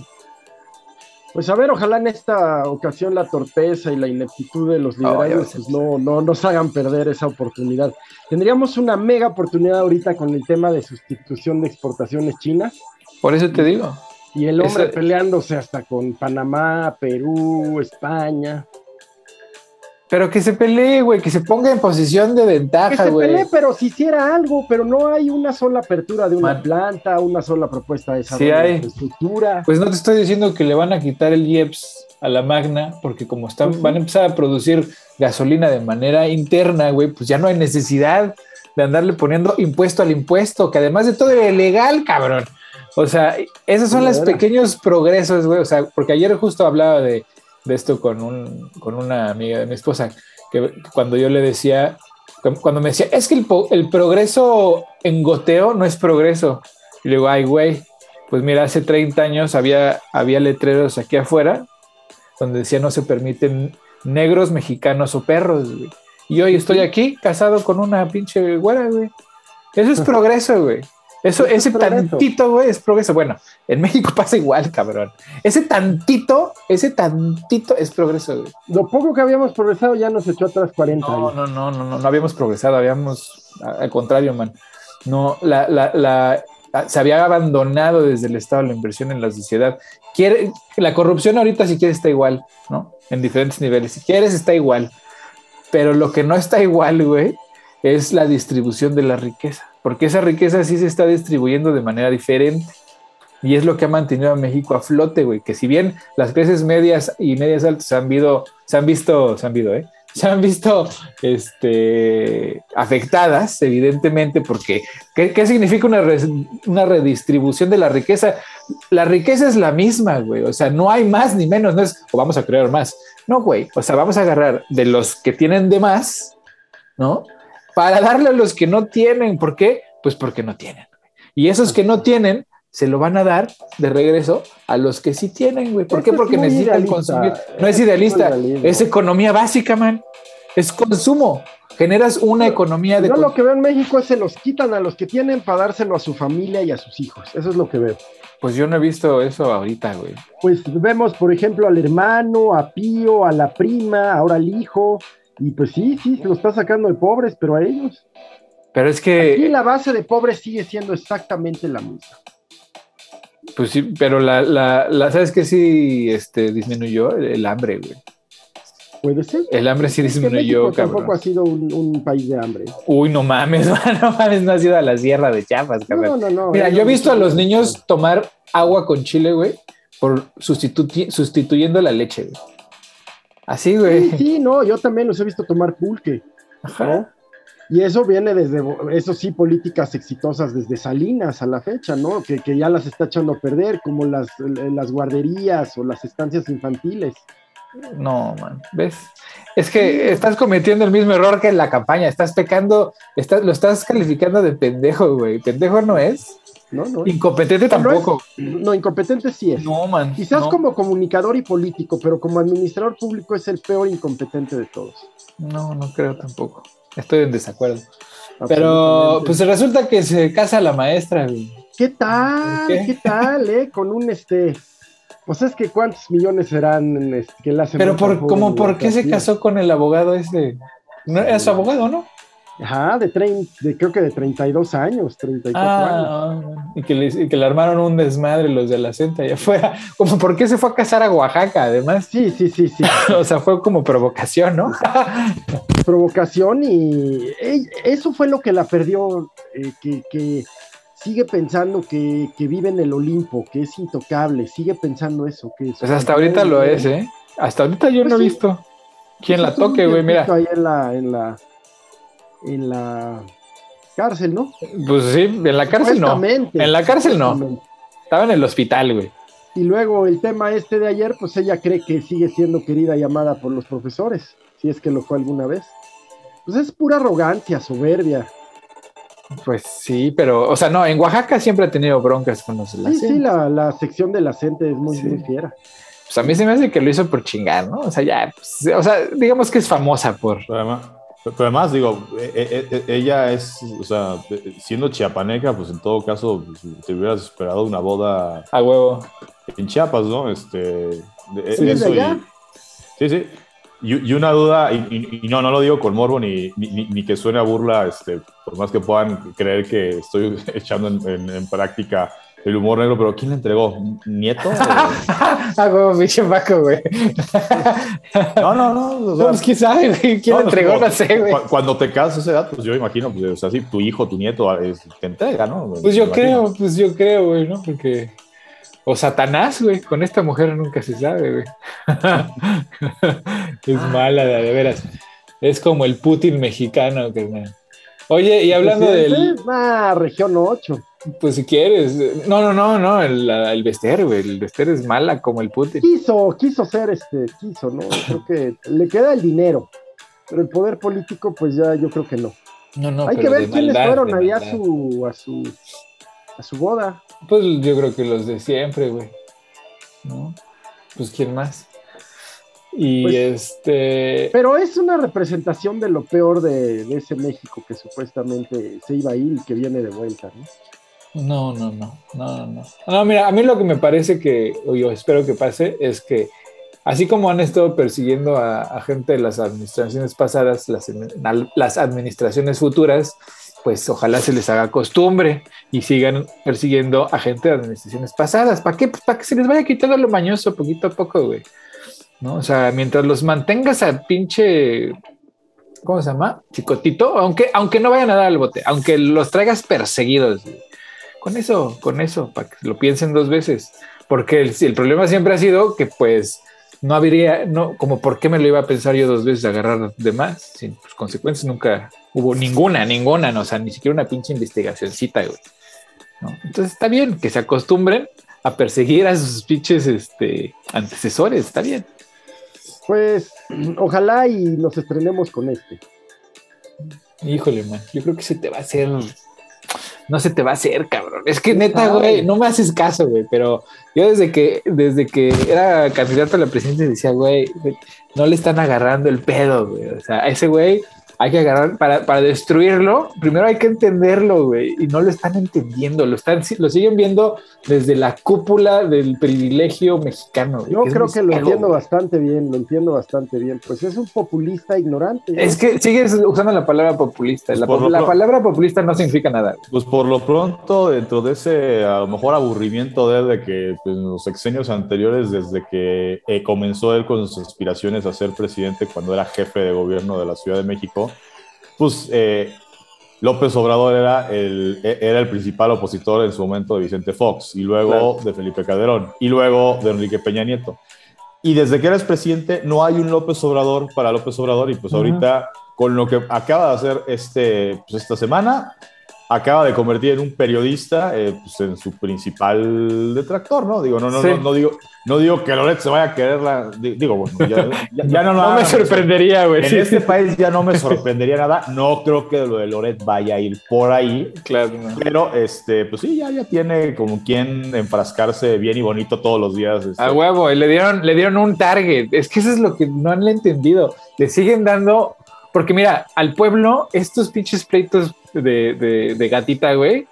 Pues a ver, ojalá en esta ocasión la torpeza y la ineptitud de los liberales pues no, no nos hagan perder esa oportunidad. Tendríamos una mega oportunidad ahorita con el tema de sustitución de exportaciones chinas. Por eso te digo. Y el hombre peleándose hasta con Panamá, Perú, España. Pero que se pelee, güey, que se ponga en posición de ventaja, güey. Que se pelee, pero si hiciera algo, pero no hay una sola apertura de una planta, una sola propuesta de esa sí hay. infraestructura. Pues no te estoy diciendo que le van a quitar el IEPS a la magna, porque como están, van a empezar a producir gasolina de manera interna, güey, pues ya no hay necesidad de andarle poniendo impuesto al impuesto, que además de todo es ilegal, cabrón. O sea, esos son los pequeños progresos, güey. O sea, porque ayer justo hablaba de, esto con, un, con una amiga de mi esposa, que cuando yo le decía, cuando me decía, es que el, el progreso en goteo no es progreso. Y le digo, ay, güey, pues mira, hace 30 años había, había letreros aquí afuera donde decía no se permiten negros, mexicanos o perros, güey. Y hoy estoy aquí casado con una pinche güera, güey. Eso es *laughs* progreso, güey. Eso, ese tantito, güey, es progreso. Bueno, en México *laughs* pasa igual, cabrón. Ese tantito, ese tantito es progreso, güey. Lo poco que habíamos progresado ya nos echó atrás 40 no, años. No, no, no, no, no habíamos progresado, habíamos, al contrario, man. No, la, la, la, se había abandonado desde el Estado la inversión en la sociedad. Quiere, la corrupción ahorita si quieres está igual, ¿no? En diferentes niveles. Si quieres está igual. Pero lo que no está igual, güey, es la distribución de la riqueza. Porque esa riqueza sí se está distribuyendo de manera diferente. Y es lo que ha mantenido a México a flote, güey. Que si bien las clases medias y medias altas se han, visto, se han visto, se han visto, ¿eh? *laughs* se han visto este, afectadas, evidentemente, porque ¿qué, significa una, una, redistribución de la riqueza? La riqueza es la misma, güey, o sea, no hay más ni menos, no es, o vamos a crear más, no, güey, o sea, vamos a agarrar de los que tienen de más, ¿no? Para darle a los que no tienen, ¿por qué? Pues porque no tienen. Y esos que no tienen, se lo van a dar de regreso a los que sí tienen, güey. ¿Por qué? Porque necesitan consumir. No es idealista, es, economía básica, man. Es consumo. Generas una economía de. Yo lo que veo en México es se los quitan a los que tienen para dárselo a su familia y a sus hijos. Eso es lo que veo. Pues yo no he visto eso ahorita, güey. Pues vemos, por ejemplo, al hermano, a Pío, a la prima, ahora al hijo. Y pues sí, sí, se lo está sacando de pobres, pero a ellos. Pero es que. Aquí la base de pobres sigue siendo exactamente la misma. Pues sí, pero la, la, la ¿sabes qué sí este, disminuyó? El, hambre, güey. Puede ser. El hambre sí disminuyó, cabrón. Tampoco ha sido un, país de hambre. Uy, no mames, *laughs* no mames, no ha sido a la sierra de Chiapas, cabrón. No, no, no. Mira, yo he visto a los niños tomar agua con chile, güey, por sustituyendo la leche, güey. Así, güey. Sí, sí, no, yo también los he visto tomar pulque. Ajá. Y eso viene desde, eso sí, políticas exitosas desde Salinas a la fecha, ¿no? Que, ya las está echando a perder, como las, las guarderías o las estancias infantiles. No, man, ¿ves? Es que estás cometiendo el mismo error que en la campaña, estás pecando, estás, lo estás calificando de pendejo, güey. Pendejo no es. No, no. Incompetente tampoco. No, incompetente sí es. No, man. Quizás como comunicador y político, pero como administrador público es el peor incompetente de todos. No, no creo tampoco. Estoy en desacuerdo. Pero pues resulta que se casa la maestra. ¿Qué tal? ¿Qué? tal, eh? Con un este. Pues es que cuántos millones serán este, que la Pero por, como, ¿por qué se casó con el abogado ese? ¿No, era su abogado, ¿no? Ajá, de, de creo que de 32 años, 34 ah, años. Y que, le, que le armaron un desmadre los de la Centa allá afuera. *laughs* Como, ¿por qué se fue a casar a Oaxaca, además? Sí, sí, sí, sí. *laughs* o sea, fue como provocación, ¿no? *laughs* provocación y eso fue lo que la perdió, eh, que, sigue pensando que, vive en el Olimpo, que es intocable, sigue pensando eso. Que pues hasta ahorita lo es, ¿eh? Hasta ahorita yo no he pues visto quién pues la toque, güey, mira. Ahí en la, en la en la cárcel, ¿no? Pues sí, en la cárcel no. En la cárcel no. Estaba en el hospital, güey. Y luego el tema este de ayer, pues ella cree que sigue siendo querida y amada por los profesores, si es que lo fue alguna vez. Pues es pura arrogancia, soberbia. Pues sí, pero, o sea, no, en Oaxaca siempre ha tenido broncas con los Sí, sí, la, sección de la gente es muy, fiera. Pues a mí se me hace que lo hizo por chingar, ¿no? O sea, ya, pues, o sea, digamos que es famosa por. Además, pero además, digo, e, e, e, ella es, o sea, siendo chiapaneca, pues en todo caso, pues, te hubieras esperado una boda. A huevo. En Chiapas, ¿no? Este. ¿Sí, eso sí, sí. Y, una duda, y, no, no lo digo con morbo ni, ni, que suene a burla, este, por más que puedan creer que estoy *laughs* echando en práctica el humor negro, pero ¿quién le entregó? ¿Nieto? *laughs* ah, como pinche Paco, güey. no, no, no. O sea, pues, ¿Quién sabe, güey? ¿Quién le entregó? No sé, güey. Cuando te casas esa edad, pues yo imagino, pues, o sea, si tu hijo, tu nieto te entrega, ¿no? Pues yo creo, pues yo creo, güey, ¿no? Porque O Satanás, güey. Con esta mujer nunca se sabe, güey. *laughs* es mala, de, veras. Es como el Putin mexicano, que Oye, y hablando del. Ah, región 8. Pues si quieres. No, no, no, no. El, el Bester, güey. El Bester es mala como el Putin. Quiso, quiso ser este, quiso, ¿no? Creo que le queda el dinero. Pero el poder político, pues ya yo creo que no. No, no, Hay que ver quiénes fueron ahí a su, a su, a su boda. Pues yo creo que los de siempre, güey. ¿No? Pues quién más. Y pues, este. Pero es una representación de lo peor de, de, ese México que supuestamente se iba a ir y que viene de vuelta, ¿no? No, no, no, no, no. No, mira, a mí lo que me parece que, o yo espero que pase, es que así como han estado persiguiendo a, gente de las administraciones pasadas, las, administraciones futuras, pues ojalá se les haga costumbre y sigan persiguiendo a gente de administraciones pasadas. ¿Para qué? Pues para que se les vaya quitando lo mañoso poquito a poco, güey. ¿No? O sea, mientras los mantengas a pinche ¿cómo se llama? Chicotito, aunque, aunque no vayan a dar al bote, aunque los traigas perseguidos. Güey. Con eso, con eso, para que lo piensen dos veces. Porque el, el, problema siempre ha sido que pues no habría, no, como por qué me lo iba a pensar yo dos veces agarrar de más, sin pues, consecuencias nunca hubo ninguna, ninguna, no, o sea, ni siquiera una pinche investigacióncita, güey. ¿no? Entonces está bien que se acostumbren a perseguir a sus pinches este, antecesores, está bien. Pues *clears throat* ojalá y nos estrenemos con este. Híjole, man, yo creo que se te va a hacer no se te va a hacer, cabrón. Es que neta, güey, no me haces caso, güey, pero yo desde que, desde que era candidato a la presidencia decía, güey, no le están agarrando el pedo, güey. O sea, a ese güey hay que agarrar, para, para destruirlo, primero hay que entenderlo, güey, y no lo están entendiendo, lo, están, lo siguen viendo desde la cúpula del privilegio mexicano. Yo creo que lo entiendo bastante bien, lo entiendo bastante bien, pues es un populista ignorante. Es que sigues usando la palabra populista, pues la, palabra populista no significa nada. Pues por lo pronto, dentro de ese a lo mejor aburrimiento de, de que pues, en los sexenios anteriores, desde que eh, comenzó él con sus aspiraciones a ser presidente cuando era jefe de gobierno de la Ciudad de México, pues eh, López Obrador era el, era el principal opositor en su momento de Vicente Fox, y luego de Felipe Calderón, y luego de Enrique Peña Nieto. Y desde que eres presidente, no hay un López Obrador para López Obrador, y pues ahorita, con lo que acaba de hacer este, pues esta semana, acaba de convertir en un periodista eh, pues en su principal detractor, ¿no? Digo, no, no, no, digo, no digo que Loret se vaya a quererla, digo, bueno, ya, *laughs* no, no me sorprendería, güey. En este *laughs* país ya no me sorprendería nada. No creo que lo de Loret vaya a ir por ahí. Claro. Pero, este, pues sí, ya, ya tiene como quien enfrascarse bien y bonito todos los días. Este. A huevo, y le dieron, le dieron un target. Es que eso es lo que no han entendido. Le siguen dando porque mira, al pueblo, estos pinches pleitos de, de, gatita, güey,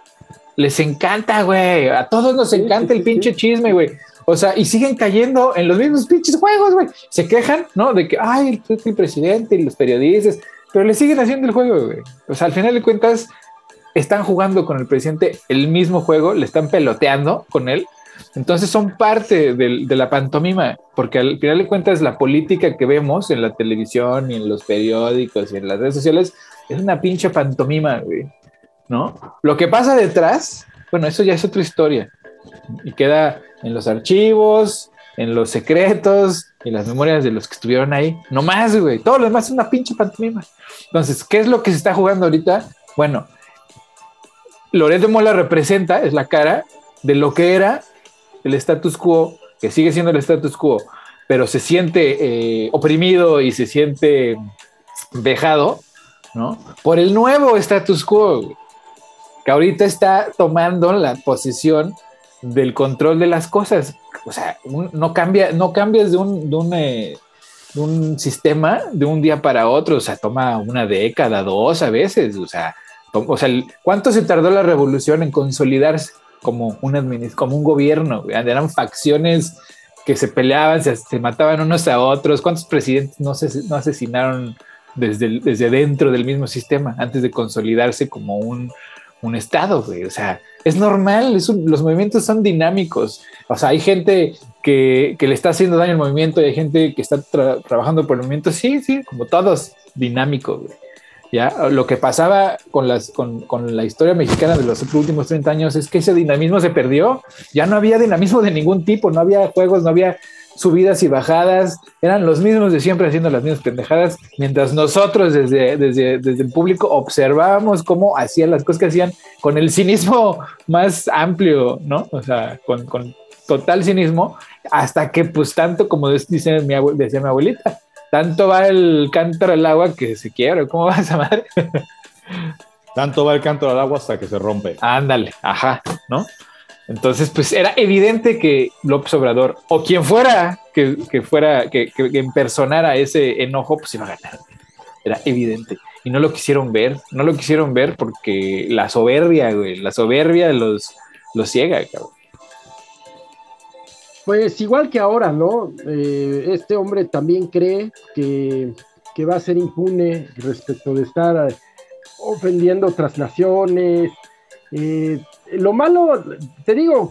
les encanta, güey. A todos nos encanta el pinche chisme, güey. O sea, y siguen cayendo en los mismos pinches juegos, güey. Se quejan, ¿no? De que, ay, el, el presidente y los periodistas, pero le siguen haciendo el juego, güey. O sea, al final de cuentas, están jugando con el presidente el mismo juego, le están peloteando con él entonces son parte de, la pantomima, porque al final de cuentas la política que vemos en la televisión y en los periódicos y en las redes sociales es una pinche pantomima, güey, ¿no? Lo que pasa detrás, bueno, eso ya es otra historia y queda en los archivos, en los secretos y las memorias de los que estuvieron ahí. No más, güey. Todo lo demás es una pinche pantomima. Entonces, ¿qué es lo que se está jugando ahorita? Bueno, Loreto Mola representa, es la cara de lo que era el status quo, que sigue siendo el status quo, pero se siente eh, oprimido y se siente vejado, Por el nuevo status quo, que ahorita está tomando la posesión del control de las cosas. O sea, no, cambia, no cambias eh, de un sistema de un día para otro, o sea, toma una década, dos a veces, o sea, o sea, ¿cuánto se tardó la revolución en consolidarse? como un, como un gobierno, eran facciones que se peleaban, se, mataban unos a otros. ¿Cuántos presidentes no, se, no asesinaron desde, desde dentro del mismo sistema antes de consolidarse como un, un Estado? O sea, es normal, los movimientos son dinámicos. O sea, hay gente que, que le está haciendo daño al movimiento y hay gente que está trabajando por el movimiento. Sí, sí, como todos, dinámico. Ya, lo que pasaba con, las, con, con, la historia mexicana de los últimos 30 años es que ese dinamismo se perdió. Ya no había dinamismo de ningún tipo, no había juegos, no había subidas y bajadas, eran los mismos de siempre haciendo las mismas pendejadas, mientras nosotros desde, desde, desde el público observábamos cómo hacían las cosas que hacían con el cinismo más amplio, ¿no? O sea, con, con total cinismo, hasta que pues tanto como dice mi decía mi abuelita, tanto va el cántaro al agua que se quiebra. ¿Cómo va esa madre? Tanto va el cántaro al agua hasta que se rompe. Ándale, ajá, ¿no? Entonces, pues era evidente que López Obrador, o quien fuera que, fuera, que, que, impersonara ese enojo, pues iba a ganar. Era evidente. Y no lo quisieron ver, no lo quisieron ver porque la soberbia, güey, la soberbia los, los ciega, cabrón. Pues igual que ahora, ¿no? Eh, este hombre también cree que, va a ser impune respecto de estar ofendiendo otras naciones. Eh, lo malo, te digo,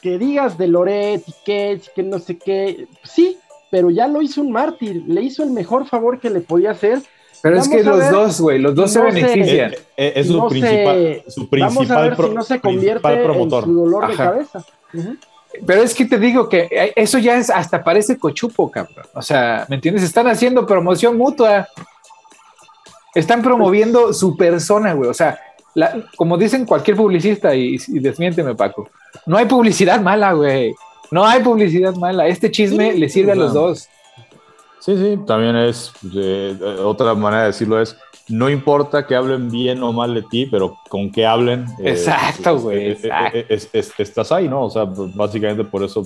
que digas de Loret y que, que no sé qué, sí, pero ya lo hizo un mártir, le hizo el mejor favor que le podía hacer. Pero es que los dos, güey, los dos se benefician. es, su, principal, su principal, vamos a ver si no se convierte en su dolor de cabeza. Pero es que te digo que eh, eso ya es hasta parece cochupo, cabrón. O sea, ¿me entiendes? Están haciendo promoción mutua. Están promoviendo su persona, güey. O sea, como dicen cualquier publicista, y, desmiénteme, Paco, no hay publicidad mala, güey. No hay publicidad mala. Este chisme le sirve a los dos. Sí, sí, también es, otra manera de decirlo es, no importa que hablen bien o mal de ti, pero con que hablen. Eh, exacto, güey. estás ahí, ¿no? O sea, básicamente por eso.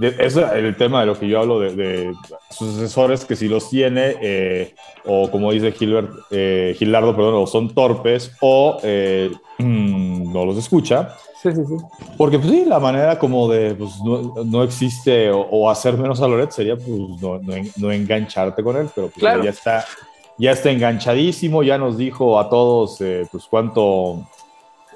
Es el tema de lo que yo hablo de, sucesores que si los tiene, eh, o como dice Gilbert, eh, Gilardo, perdón, o son torpes o no los escucha. Sí, sí, sí. Porque, pues sí, la manera como de, pues, no, existe o, hacer menos a Loret sería, pues, no, no, engancharte con él, pero pues, ya está ya está enganchadísimo, ya nos dijo a todos eh, pues cuánto,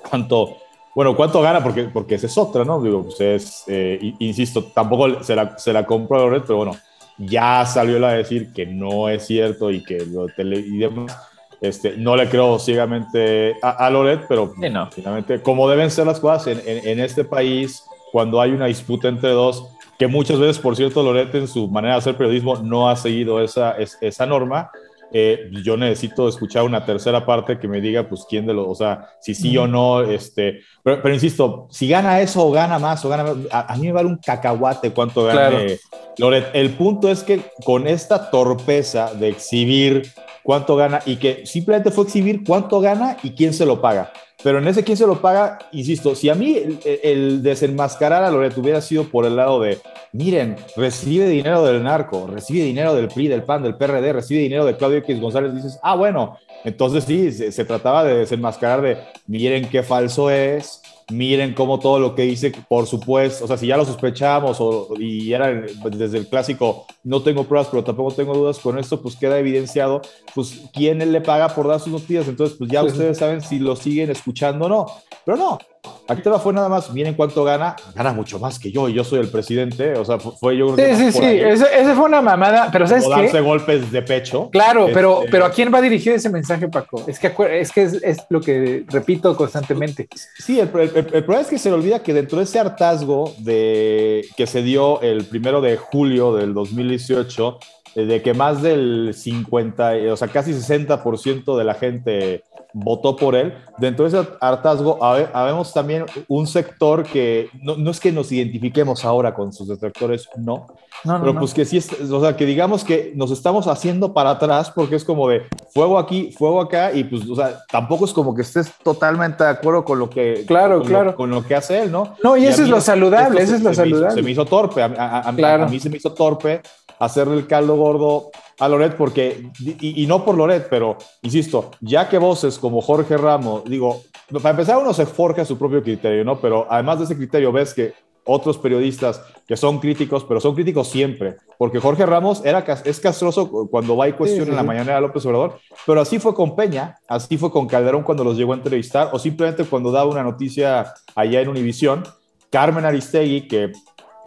cuánto, bueno, cuánto gana, porque, porque esa es otra, ¿no? Digo, pues es, eh, insisto, tampoco se la, se la compró a Loret, pero bueno, ya salió a decir que no es cierto y que lo tele, y demás. Este, no le creo ciegamente a, Loret, pero finalmente, como deben ser las cosas en, en, este país, cuando hay una disputa entre dos, que muchas veces, por cierto, Loret en su manera de hacer periodismo no ha seguido esa, esa norma, eh, yo necesito escuchar una tercera parte que me diga, pues, quién de los, o sea, si sí o no, este, pero, insisto, si gana eso o gana más o gana más, a, mí me vale un cacahuate cuánto gane Loret. El punto es que con esta torpeza de exhibir cuánto gana y que simplemente fue exhibir cuánto gana y quién se lo paga. Pero en ese quién se lo paga, insisto, si a mí el, desenmascarar a Loret hubiera sido por el lado de, miren, recibe dinero del narco, recibe dinero del PRI, del PAN, del PRD, recibe dinero de Claudio X González, dices, ah, bueno, entonces sí, se trataba de desenmascarar de, miren qué falso es, miren cómo todo lo que dice, por supuesto, o sea, si ya lo sospechamos o, y era desde el clásico, no tengo pruebas, pero tampoco tengo dudas con esto, pues queda evidenciado, pues quién le paga por dar sus noticias, entonces pues ya ustedes saben si lo siguen escuchando o no, pero no, Aquí te fue nada más, miren cuánto gana, gana mucho más que yo y yo soy el presidente, o sea, fue yo Sí, sí, sí, esa fue una mamada, pero ¿sabes qué? darse golpes de pecho. Claro, pero, este, pero ¿a quién va dirigido ese mensaje, Paco? Es que es, que es, lo que repito constantemente. Sí, el, problema es que se le olvida que dentro de ese hartazgo de, que se dio el primero de julio del 2018, eh, de que más del 50, o sea, casi 60% de la gente votó por él. Dentro de ese hartazgo, habemos también un sector que no, es que nos identifiquemos ahora con sus detractores, no, pero pues que sí, es, o sea, que digamos que nos estamos haciendo para atrás porque es como de fuego aquí, fuego acá y pues, o sea, tampoco es como que estés totalmente de acuerdo con lo que, claro, con claro. Lo, con lo que hace él, ¿no? No, y, eso es lo saludable, eso es lo saludable. se me hizo torpe, a, a mí se me hizo torpe hacerle el caldo gordo a Loret porque, y, no por Loret, pero insisto, ya que voces como Jorge Ramos, digo, para empezar uno se forja su propio criterio, ¿no? Pero además de ese criterio ves que otros periodistas que son críticos, pero son críticos siempre, porque Jorge Ramos era, es castroso cuando va y cuestiona en la mañana a López Obrador, pero así fue con Peña, así fue con Calderón cuando los llegó a entrevistar, o simplemente cuando daba una noticia allá en Univisión, Carmen Aristegui, que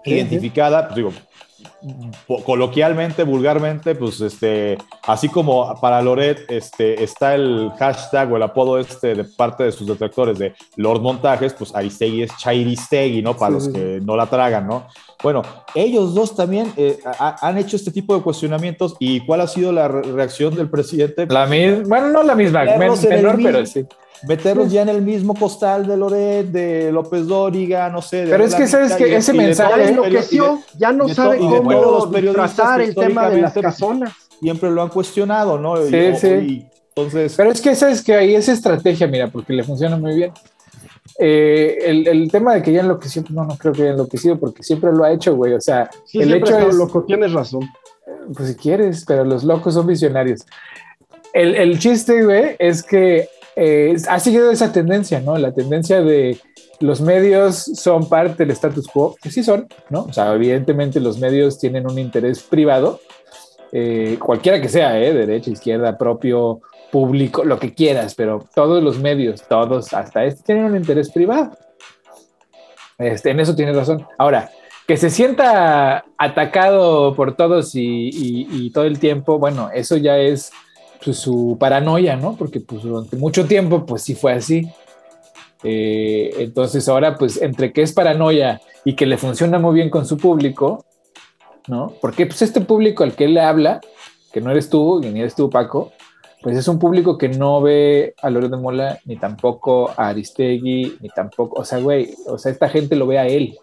identificada, pues digo, coloquialmente, vulgarmente, pues este, así como para Loret este, está el hashtag o el apodo este de parte de sus detractores de Lord Montajes, pues Aristegui es Chairistegui, ¿no? Para los que no la tragan, ¿no? Bueno, ellos dos también eh, han hecho este tipo de cuestionamientos y ¿cuál ha sido la reacción del presidente? La misma, bueno, no la misma, menor, pero sí meterlos ya en el mismo costal de Loret, de López Dóriga, no sé. Pero es que sabes que ese mensaje enloqueció, ya no sabe cómo disfrazar el tema de las casonas. Siempre lo han cuestionado, ¿no? Sí, sí. entonces... Pero es que sabes que ahí esa estrategia, mira, porque le funciona muy bien. Eh, el, el, tema de que ya enloqueció, pues no, no creo que haya enloquecido, porque siempre lo ha hecho, güey. O sea, el hecho es. loco, tienes razón. Pues si quieres, pero los locos son visionarios. El, el chiste, güey, es que eh, ha seguido esa tendencia, ¿no? La tendencia de los medios son parte del status quo, que sí son, ¿no? O sea, evidentemente los medios tienen un interés privado, eh, cualquiera que sea, ¿eh? Derecha, izquierda, propio, público, lo que quieras, pero todos los medios, todos, hasta este, tienen un interés privado. Este, en eso tienes razón. Ahora, que se sienta atacado por todos y todo el tiempo, bueno, eso ya es pues, su paranoia, ¿no? Porque pues durante mucho tiempo pues sí fue así. Eh, entonces ahora pues entre que es paranoia y que le funciona muy bien con su público, ¿no? Porque pues este público al que él le habla, que no eres tú, ni eres tú Paco, pues es un público que no ve a Loret de Mola, ni tampoco a Aristegui, ni tampoco, o sea, güey, o sea, esta gente lo ve a él,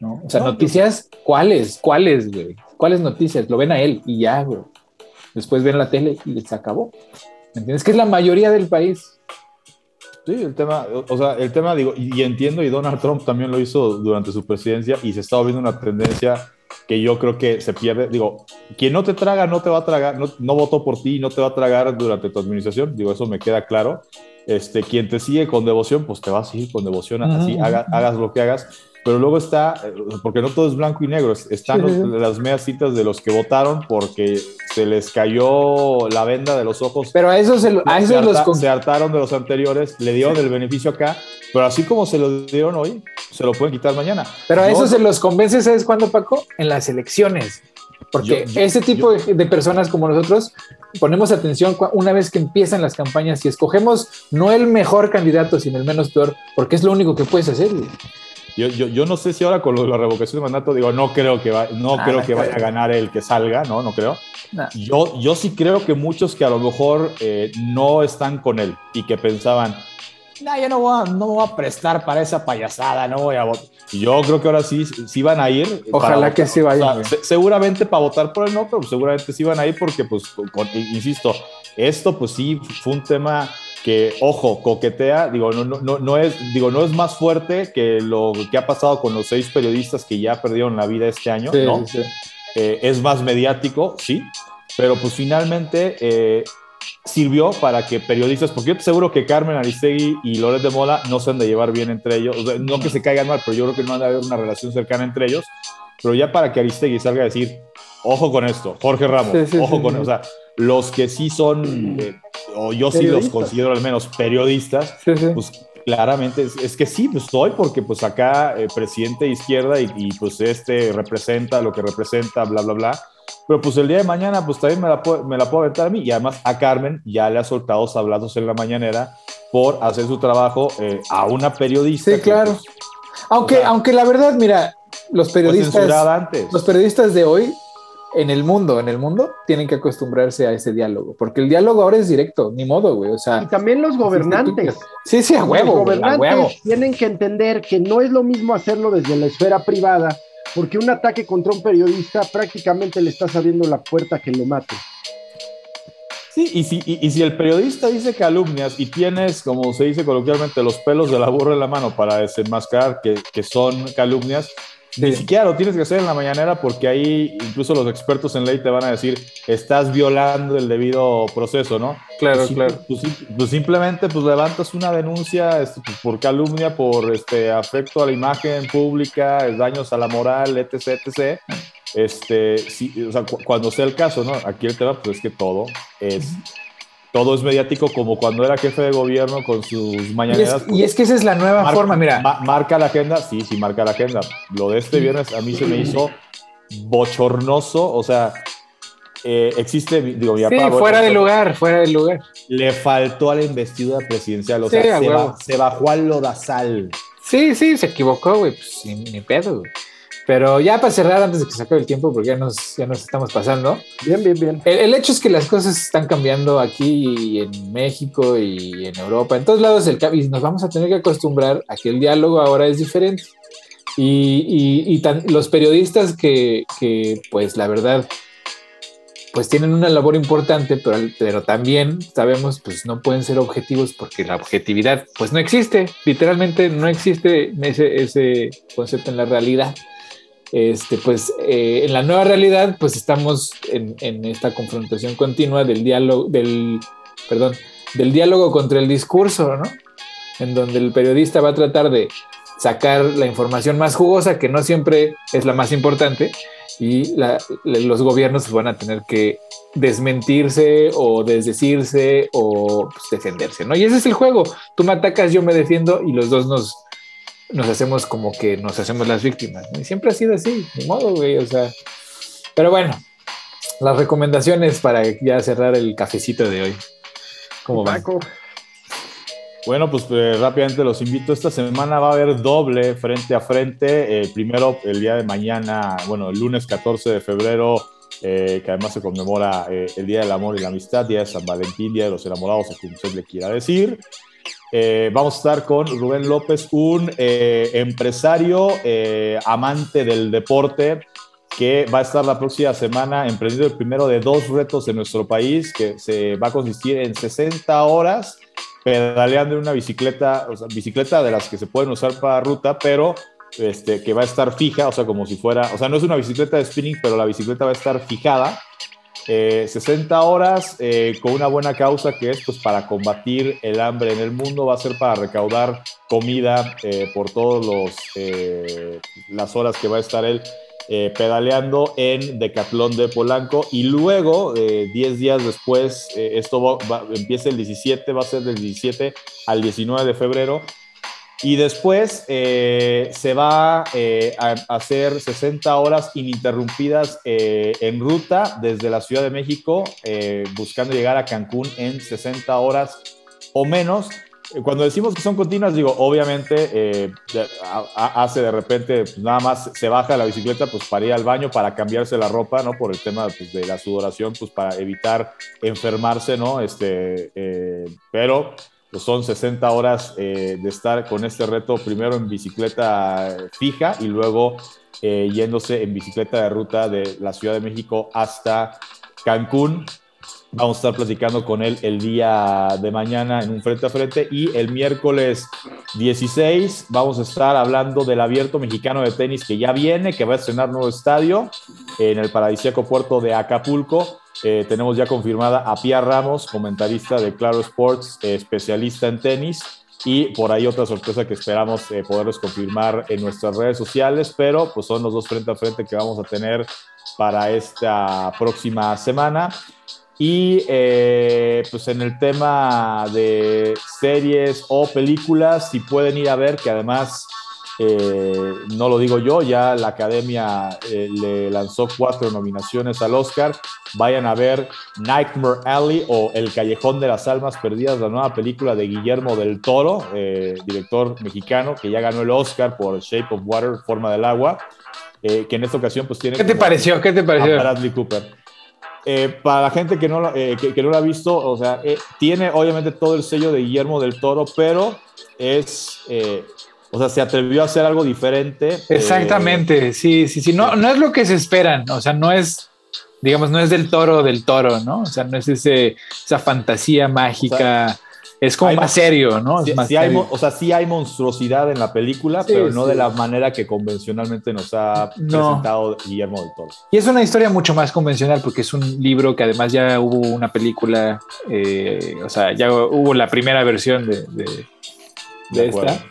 ¿no? O sea, noticias, ¿cuáles? ¿Cuáles, güey? ¿Cuáles noticias? Lo ven a él y ya, güey después ven la tele y se acabó. ¿Me entiendes? Que es la mayoría del país. Sí, el tema, o sea, el tema, digo, y, entiendo, y Donald Trump también lo hizo durante su presidencia y se está viendo una tendencia que yo creo que se pierde. Digo, quien no te traga, no te va a tragar, no, no votó por ti, no te va a tragar durante tu administración, digo, eso me queda claro. Este, quien te sigue con devoción, pues te va a seguir con devoción, así hagas lo que hagas pero luego está, eh, porque no todo es blanco y negro, están las medias citas de los que votaron porque se les cayó la venda de los ojos. Pero a eso se, a se, los se hartaron de los anteriores, le dieron el beneficio acá, pero así como se lo dieron hoy, se lo pueden quitar mañana. Pero a eso se los convence, ¿sabes cuándo, Paco? En las elecciones. Porque ese tipo de, personas como nosotros ponemos atención una vez que empiezan las campañas y escogemos no el mejor candidato, sino el menos peor, porque es lo único que puedes hacer. Yo, yo, yo, no sé si ahora con la revocación de mandato, digo, no creo que, va, no creo que vaya a ganar el que salga, no, no creo. Yo, yo sí creo que muchos que a lo mejor eh, no están con él y que pensaban, no, yo no voy, a, no voy a prestar para esa payasada, no voy a votar. Yo creo que ahora sí, sí van a ir. Ojalá que sí vayan. seguramente para votar por el no, pero seguramente sí van a ir porque, pues, insisto, esto pues sí fue un tema que, ojo, coquetea, digo no, no, no, es, digo, no es más fuerte que lo que ha pasado con los seis periodistas que ya perdieron la vida este año, ¿no? Eh, es más mediático, sí, pero pues finalmente eh, sirvió para que periodistas, porque yo te aseguro que Carmen Aristegui y Loret de Mola no se han de llevar bien entre ellos, no que se caigan mal, pero yo creo que no han de haber una relación cercana entre ellos, pero ya para que Aristegui salga a decir, ojo con esto, Jorge Ramos, ojo con, o sea, los que sí son, eh, o yo sí los considero al menos periodistas, pues claramente es, que sí, pues estoy, porque pues acá eh, presidente de izquierda y, pues este representa lo que representa, bla, bla, bla. Pero pues el día de mañana pues también me la, puedo, me la puedo aventar a mí. Y además a Carmen ya le ha soltado sablados en la mañanera por hacer su trabajo eh, a una periodista. Sí, claro. Pues, aunque, aunque la verdad, mira, los periodistas, los periodistas de hoy en el mundo, en el mundo, tienen que acostumbrarse a ese diálogo, porque el diálogo ahora es directo, ni modo, güey, o sea... Y también los gobernantes. Sí, sí, a huevo, Los gobernantes tienen que entender que no es lo mismo hacerlo desde la esfera privada, porque un ataque contra un periodista prácticamente le está abriendo la puerta que lo mate. Sí, y si, y, si el periodista dice calumnias y tienes, como se dice coloquialmente, los pelos de la burra en la mano para desenmascarar que, que son calumnias, ni siquiera lo tienes que hacer en la mañanera porque ahí incluso los expertos en ley te van a decir, estás violando el debido proceso, ¿no? Claro, pues, claro. Pues, pues, simplemente pues levantas una denuncia este, pues, por calumnia, por este afecto a la imagen pública, daños a la moral, etc, etc. Este, o sea, cuando sea el caso, ¿no? Aquí el tema pues es que todo es todo es mediático como cuando era jefe de gobierno con sus mañaneras. Y es, que esa es la nueva forma, mira. marca la agenda, sí, sí, marca la agenda. Lo de este viernes a mí se me hizo bochornoso, o sea, eh, existe, digo, mi sí, fuera de lugar, fuera de lugar. Le faltó a la investidura presidencial, o sea, se, bajó al lodazal. Sí, sí, se equivocó, güey, pues ni, pedo, güey. Pero ya para cerrar, antes de que se acabe el tiempo, porque ya nos, ya nos estamos pasando. Bien, bien, bien. El, hecho es que las cosas están cambiando aquí en México y en Europa, en todos lados, el, y nos vamos a tener que acostumbrar a que el diálogo ahora es diferente. Y, y, los periodistas que, que, pues la verdad, pues tienen una labor importante, pero, pero también sabemos, pues no pueden ser objetivos porque la objetividad, pues no existe, literalmente no existe ese, ese concepto en la realidad. Este, pues eh, en la nueva realidad, pues estamos en, esta confrontación continua del diálogo, del, perdón, del diálogo contra el discurso, ¿no? En donde el periodista va a tratar de sacar la información más jugosa, que no siempre es la más importante, y los gobiernos van a tener que desmentirse o desdecirse o pues, defenderse, ¿no? Y ese es el juego. Tú me atacas, yo me defiendo y los dos nos, nos hacemos como que nos hacemos las víctimas. Y siempre ha sido así, de modo, güey, o sea. Pero bueno, las recomendaciones para ya cerrar el cafecito de hoy. ¿Cómo va? Bueno, pues eh, rápidamente los invito. Esta semana va a haber doble frente a frente. Eh, primero, el día de mañana, bueno, el lunes 14 de febrero, eh, que además se conmemora el Día del Amor y la Amistad, Día de San Valentín, Día de los Enamorados, o como usted le quiera decir. Vamos a estar con Rubén López, un empresario amante del deporte que va a estar la próxima semana emprendiendo el primero de dos retos en nuestro país, que se va a consistir en 60 horas pedaleando en una bicicleta, o bicicleta de las que se pueden usar para ruta, pero este, que va a estar fija, o sea, como si fuera, o sea, no es una bicicleta de spinning, pero la bicicleta va a estar fijada. 60 eh, horas eh, con una buena causa que es pues para combatir el hambre en el mundo, va a ser para recaudar comida eh, por todos los las horas que va a estar él pedaleando en Decatlón de Polanco y luego, 10 eh, días después, esto empieza el 17, va a ser del 17 al 19 de febrero. Y después se va a hacer 60 horas ininterrumpidas en ruta desde la Ciudad de México, buscando llegar a Cancún en 60 horas o menos cuando decimos que son continuas, digo, obviamente eh, hace de repente, pues, nada más se baja la bicicleta pues para ir al baño, para cambiarse la ropa, ¿no? Por el tema pues, de la sudoración, pues para evitar enfermarse, ¿no? Este, eh, pero pues son 60 horas eh, de estar con este reto, primero en bicicleta fija y luego yéndose en bicicleta de ruta de la Ciudad de México hasta Cancún. Vamos a estar platicando con él el día de mañana en un frente a frente y el miércoles 16 vamos a estar hablando del abierto mexicano de tenis que ya viene, que va a estrenar nuevo estadio en el paradisíaco puerto de Acapulco. Eh, tenemos ya confirmada a Pia Ramos, comentarista de Claro Sports, eh, especialista en tenis. Y por ahí otra sorpresa que esperamos eh, poderles confirmar en nuestras redes sociales, pero pues son los dos frente a frente que vamos a tener para esta próxima semana. Y eh, pues en el tema de series o películas, si pueden ir a ver, que además eh, no lo digo yo, ya la academia eh, le lanzó cuatro nominaciones al Oscar. Vayan a ver Nightmare Alley o El Callejón de las Almas Perdidas, la nueva película de Guillermo del Toro, director mexicano, que ya ganó el Oscar por Shape of Water, Forma del Agua, que en esta ocasión pues tiene... ¿Qué te pareció? ¿Qué te pareció? Bradley Cooper. Eh, para la gente que no, eh, que, no lo ha visto, o sea, eh, tiene obviamente todo el sello de Guillermo del Toro, pero es, o sea, se atrevió a hacer algo diferente. Exactamente, sí, sí, sí, no, no es lo que se esperan, o sea, no es, digamos, no es del toro del toro, ¿no? O sea, no es ese, esa fantasía mágica. Es como más serio, ¿no? o sea, sí hay monstruosidad en la película, pero no de la manera que convencionalmente nos ha presentado Guillermo del Toro. Y es una historia mucho más convencional porque es un libro que además ya hubo una película, eh, o sea, ya hubo la primera versión de, de, esta.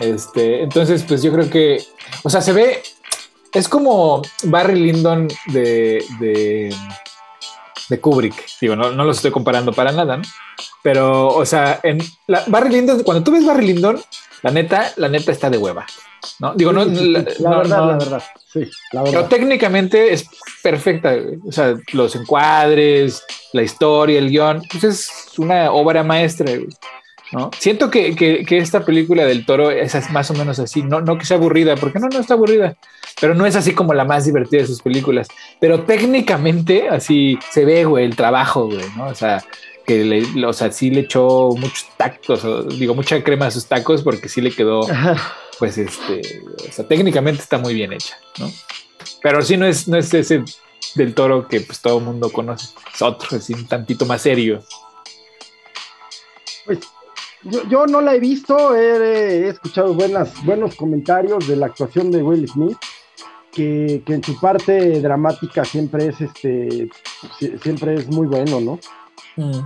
Este, entonces, pues yo creo que, o sea, se ve, es como Barry Lyndon de, de, de Kubrick. Digo, no, no los estoy comparando para nada, ¿no? Pero, o sea, en Barry Lyndon, cuando tú ves Barry Lyndon, la neta, la neta está de hueva. ¿no? Digo, no, la, verdad, la verdad, sí, la verdad. Pero técnicamente es perfecta, o sea, los encuadres, la historia, el guion, pues es una obra maestra, ¿no? Siento que, que, esta película del toro es más o menos así, no, no que sea aburrida, porque no, no está aburrida, pero no es así como la más divertida de sus películas, pero técnicamente así se ve, güey, el trabajo, güey, ¿no? O sea, que le, o sea, sí le echó muchos tacos, digo, mucha crema a sus tacos porque sí le quedó, pues, este, o sea, técnicamente está muy bien hecha, ¿no? Pero sí no es, no es ese del toro que pues todo el mundo conoce, es otro, así un tantito más serio. Pues yo, yo no la he visto, he, escuchado buenas, buenos comentarios de la actuación de Will Smith. Que, que, en su parte dramática siempre es este siempre es muy bueno, ¿no? Mm.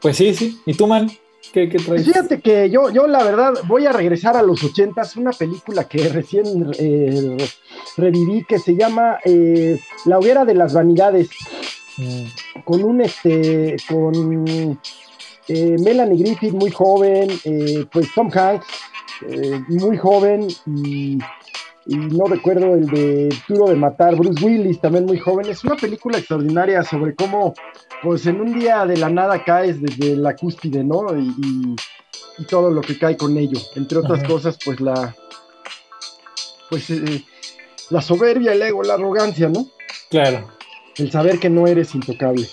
Pues sí, sí. ¿Y tú, man? ¿Qué, qué traes? Fíjate que yo, yo la verdad voy a regresar a los ochentas, una película que recién eh, reviví que se llama eh, La hoguera de las vanidades. Mm. Con un este, con eh, Melanie Griffith muy joven, pues Tom Hanks muy joven y y no recuerdo el de Duro de Matar, Bruce Willis, también muy joven. Es una película extraordinaria sobre cómo, pues en un día de la nada caes desde la cúspide, ¿no? Y, todo lo que cae con ello. Entre otras cosas, pues la, pues eh, la soberbia, el ego, la arrogancia, ¿no? Claro. El saber que no eres intocable.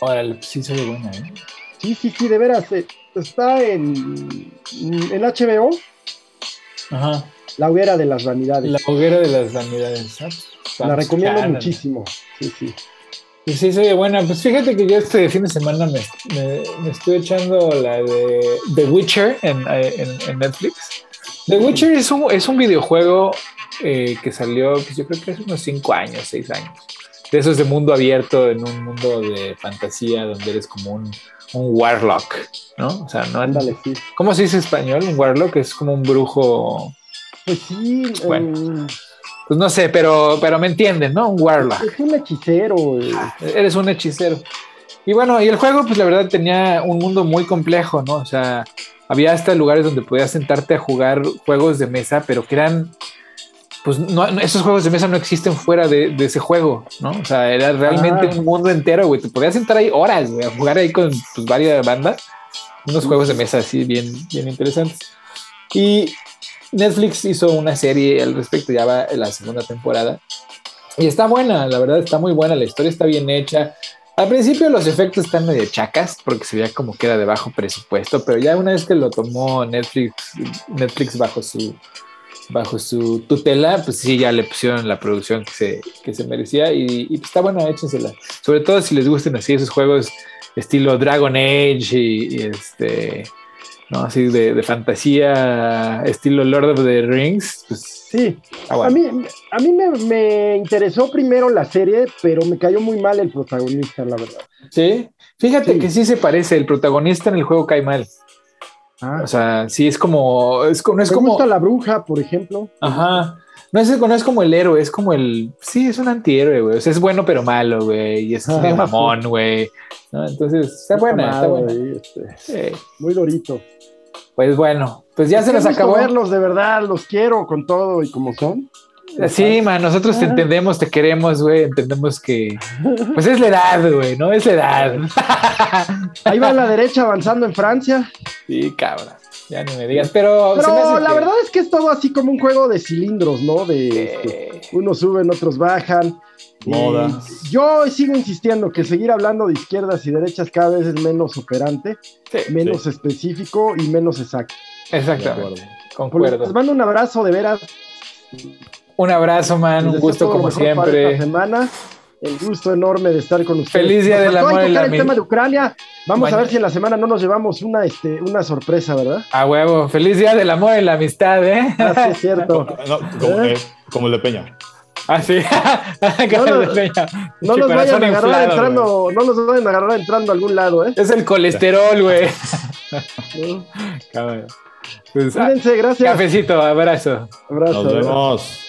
Órale, sí soy buena, ¿eh? Sí, sí, sí, de veras. Eh, está en, en HBO. Ajá. La hoguera de las vanidades. La hoguera de las vanidades. La recomiendo muchísimo. Sí, sí. Y sí, soy buena. Pues fíjate que yo este fin de semana me, me, estoy echando la de The Witcher en, en, Netflix. The Witcher es un, es un videojuego eh, que salió, pues yo creo que hace unos 5 años, 6 años. De esos de mundo abierto, en un mundo de fantasía, donde eres como un, un warlock, ¿no? O sea, no. Ándale, sí. ¿Cómo se dice español? Un warlock es como un brujo pues sí. Bueno. Eh, pues no sé, pero, pero me entienden, ¿no? Un warlock. Es un hechicero. Ah, eres un hechicero. Y bueno, y el juego, pues la verdad tenía un mundo muy complejo, ¿no? O sea, había hasta lugares donde podías sentarte a jugar juegos de mesa, pero que eran, pues no, esos juegos de mesa no existen fuera de, ese juego, ¿no? O sea, era realmente ah. un mundo entero, güey. Te podías sentar ahí horas, güey, a jugar ahí con pues, varias bandas. Unos juegos de mesa así bien, bien interesantes. Y Netflix hizo una serie al respecto, ya va en la segunda temporada. Y está buena, la verdad está muy buena, la historia está bien hecha. Al principio los efectos están medio chacas porque se veía como que era de bajo presupuesto, pero ya una vez que lo tomó Netflix, Netflix bajo su bajo su tutela, pues sí, ya le pusieron la producción que se, que se merecía y, y pues está buena, échensela. Sobre todo si les gustan así esos juegos estilo Dragon Age y este ¿no? Así de, fantasía, estilo Lord of the Rings. Pues, sí, ah, a mí, a mí me, interesó primero la serie, pero me cayó muy mal el protagonista, la verdad. Sí, fíjate que sí se parece, el protagonista en el juego cae mal. Ah. O sea, sí es como. Es, no es me como. gusta la bruja, por ejemplo. Ajá. No es, no es como el héroe, es como el. Sí, es un antihéroe, güey. O sea, es bueno pero malo, güey. Y es *laughs* de mamón, güey. Entonces, está, buena, está buena. Este, muy dorito. Pues bueno, pues ya se nos acabó. verlos, de verdad, los quiero con todo y como son. Sí, man, nosotros te entendemos, te queremos, güey, entendemos que... Pues es la edad, güey, ¿no? Es la edad. *laughs* Ahí va a la derecha avanzando en Francia. Sí, cabrón, ya ni me digas, pero... Pero la verdad es que es todo así como un juego de cilindros, ¿no? De este, unos suben, otros bajan. Moda. yo sigo insistiendo que seguir hablando de izquierdas y derechas cada vez es menos operante, menos específico y menos exacto. Exactamente. Concuerdo. Les mando un abrazo de veras. Un abrazo, man. Un gusto como siempre. Esta semana. El gusto enorme de estar con ustedes. Feliz día del amor y la el tema de Ucrania. Vamos a ver si en la semana no nos llevamos una, este, una sorpresa, ¿verdad? A huevo. Feliz día del amor y la amistad, ¿eh? Ah, es cierto. como, ¿Eh? como el de Peña. Ah, sí. *laughs* no, no nos vayan a agarrar entrando, no nos vayan a agarrar entrando a algún lado, ¿eh? Es el colesterol, güey. *laughs* *laughs* pues, Cuídense, gracias. Cafecito, abrazo. Abrazo. Nos vemos.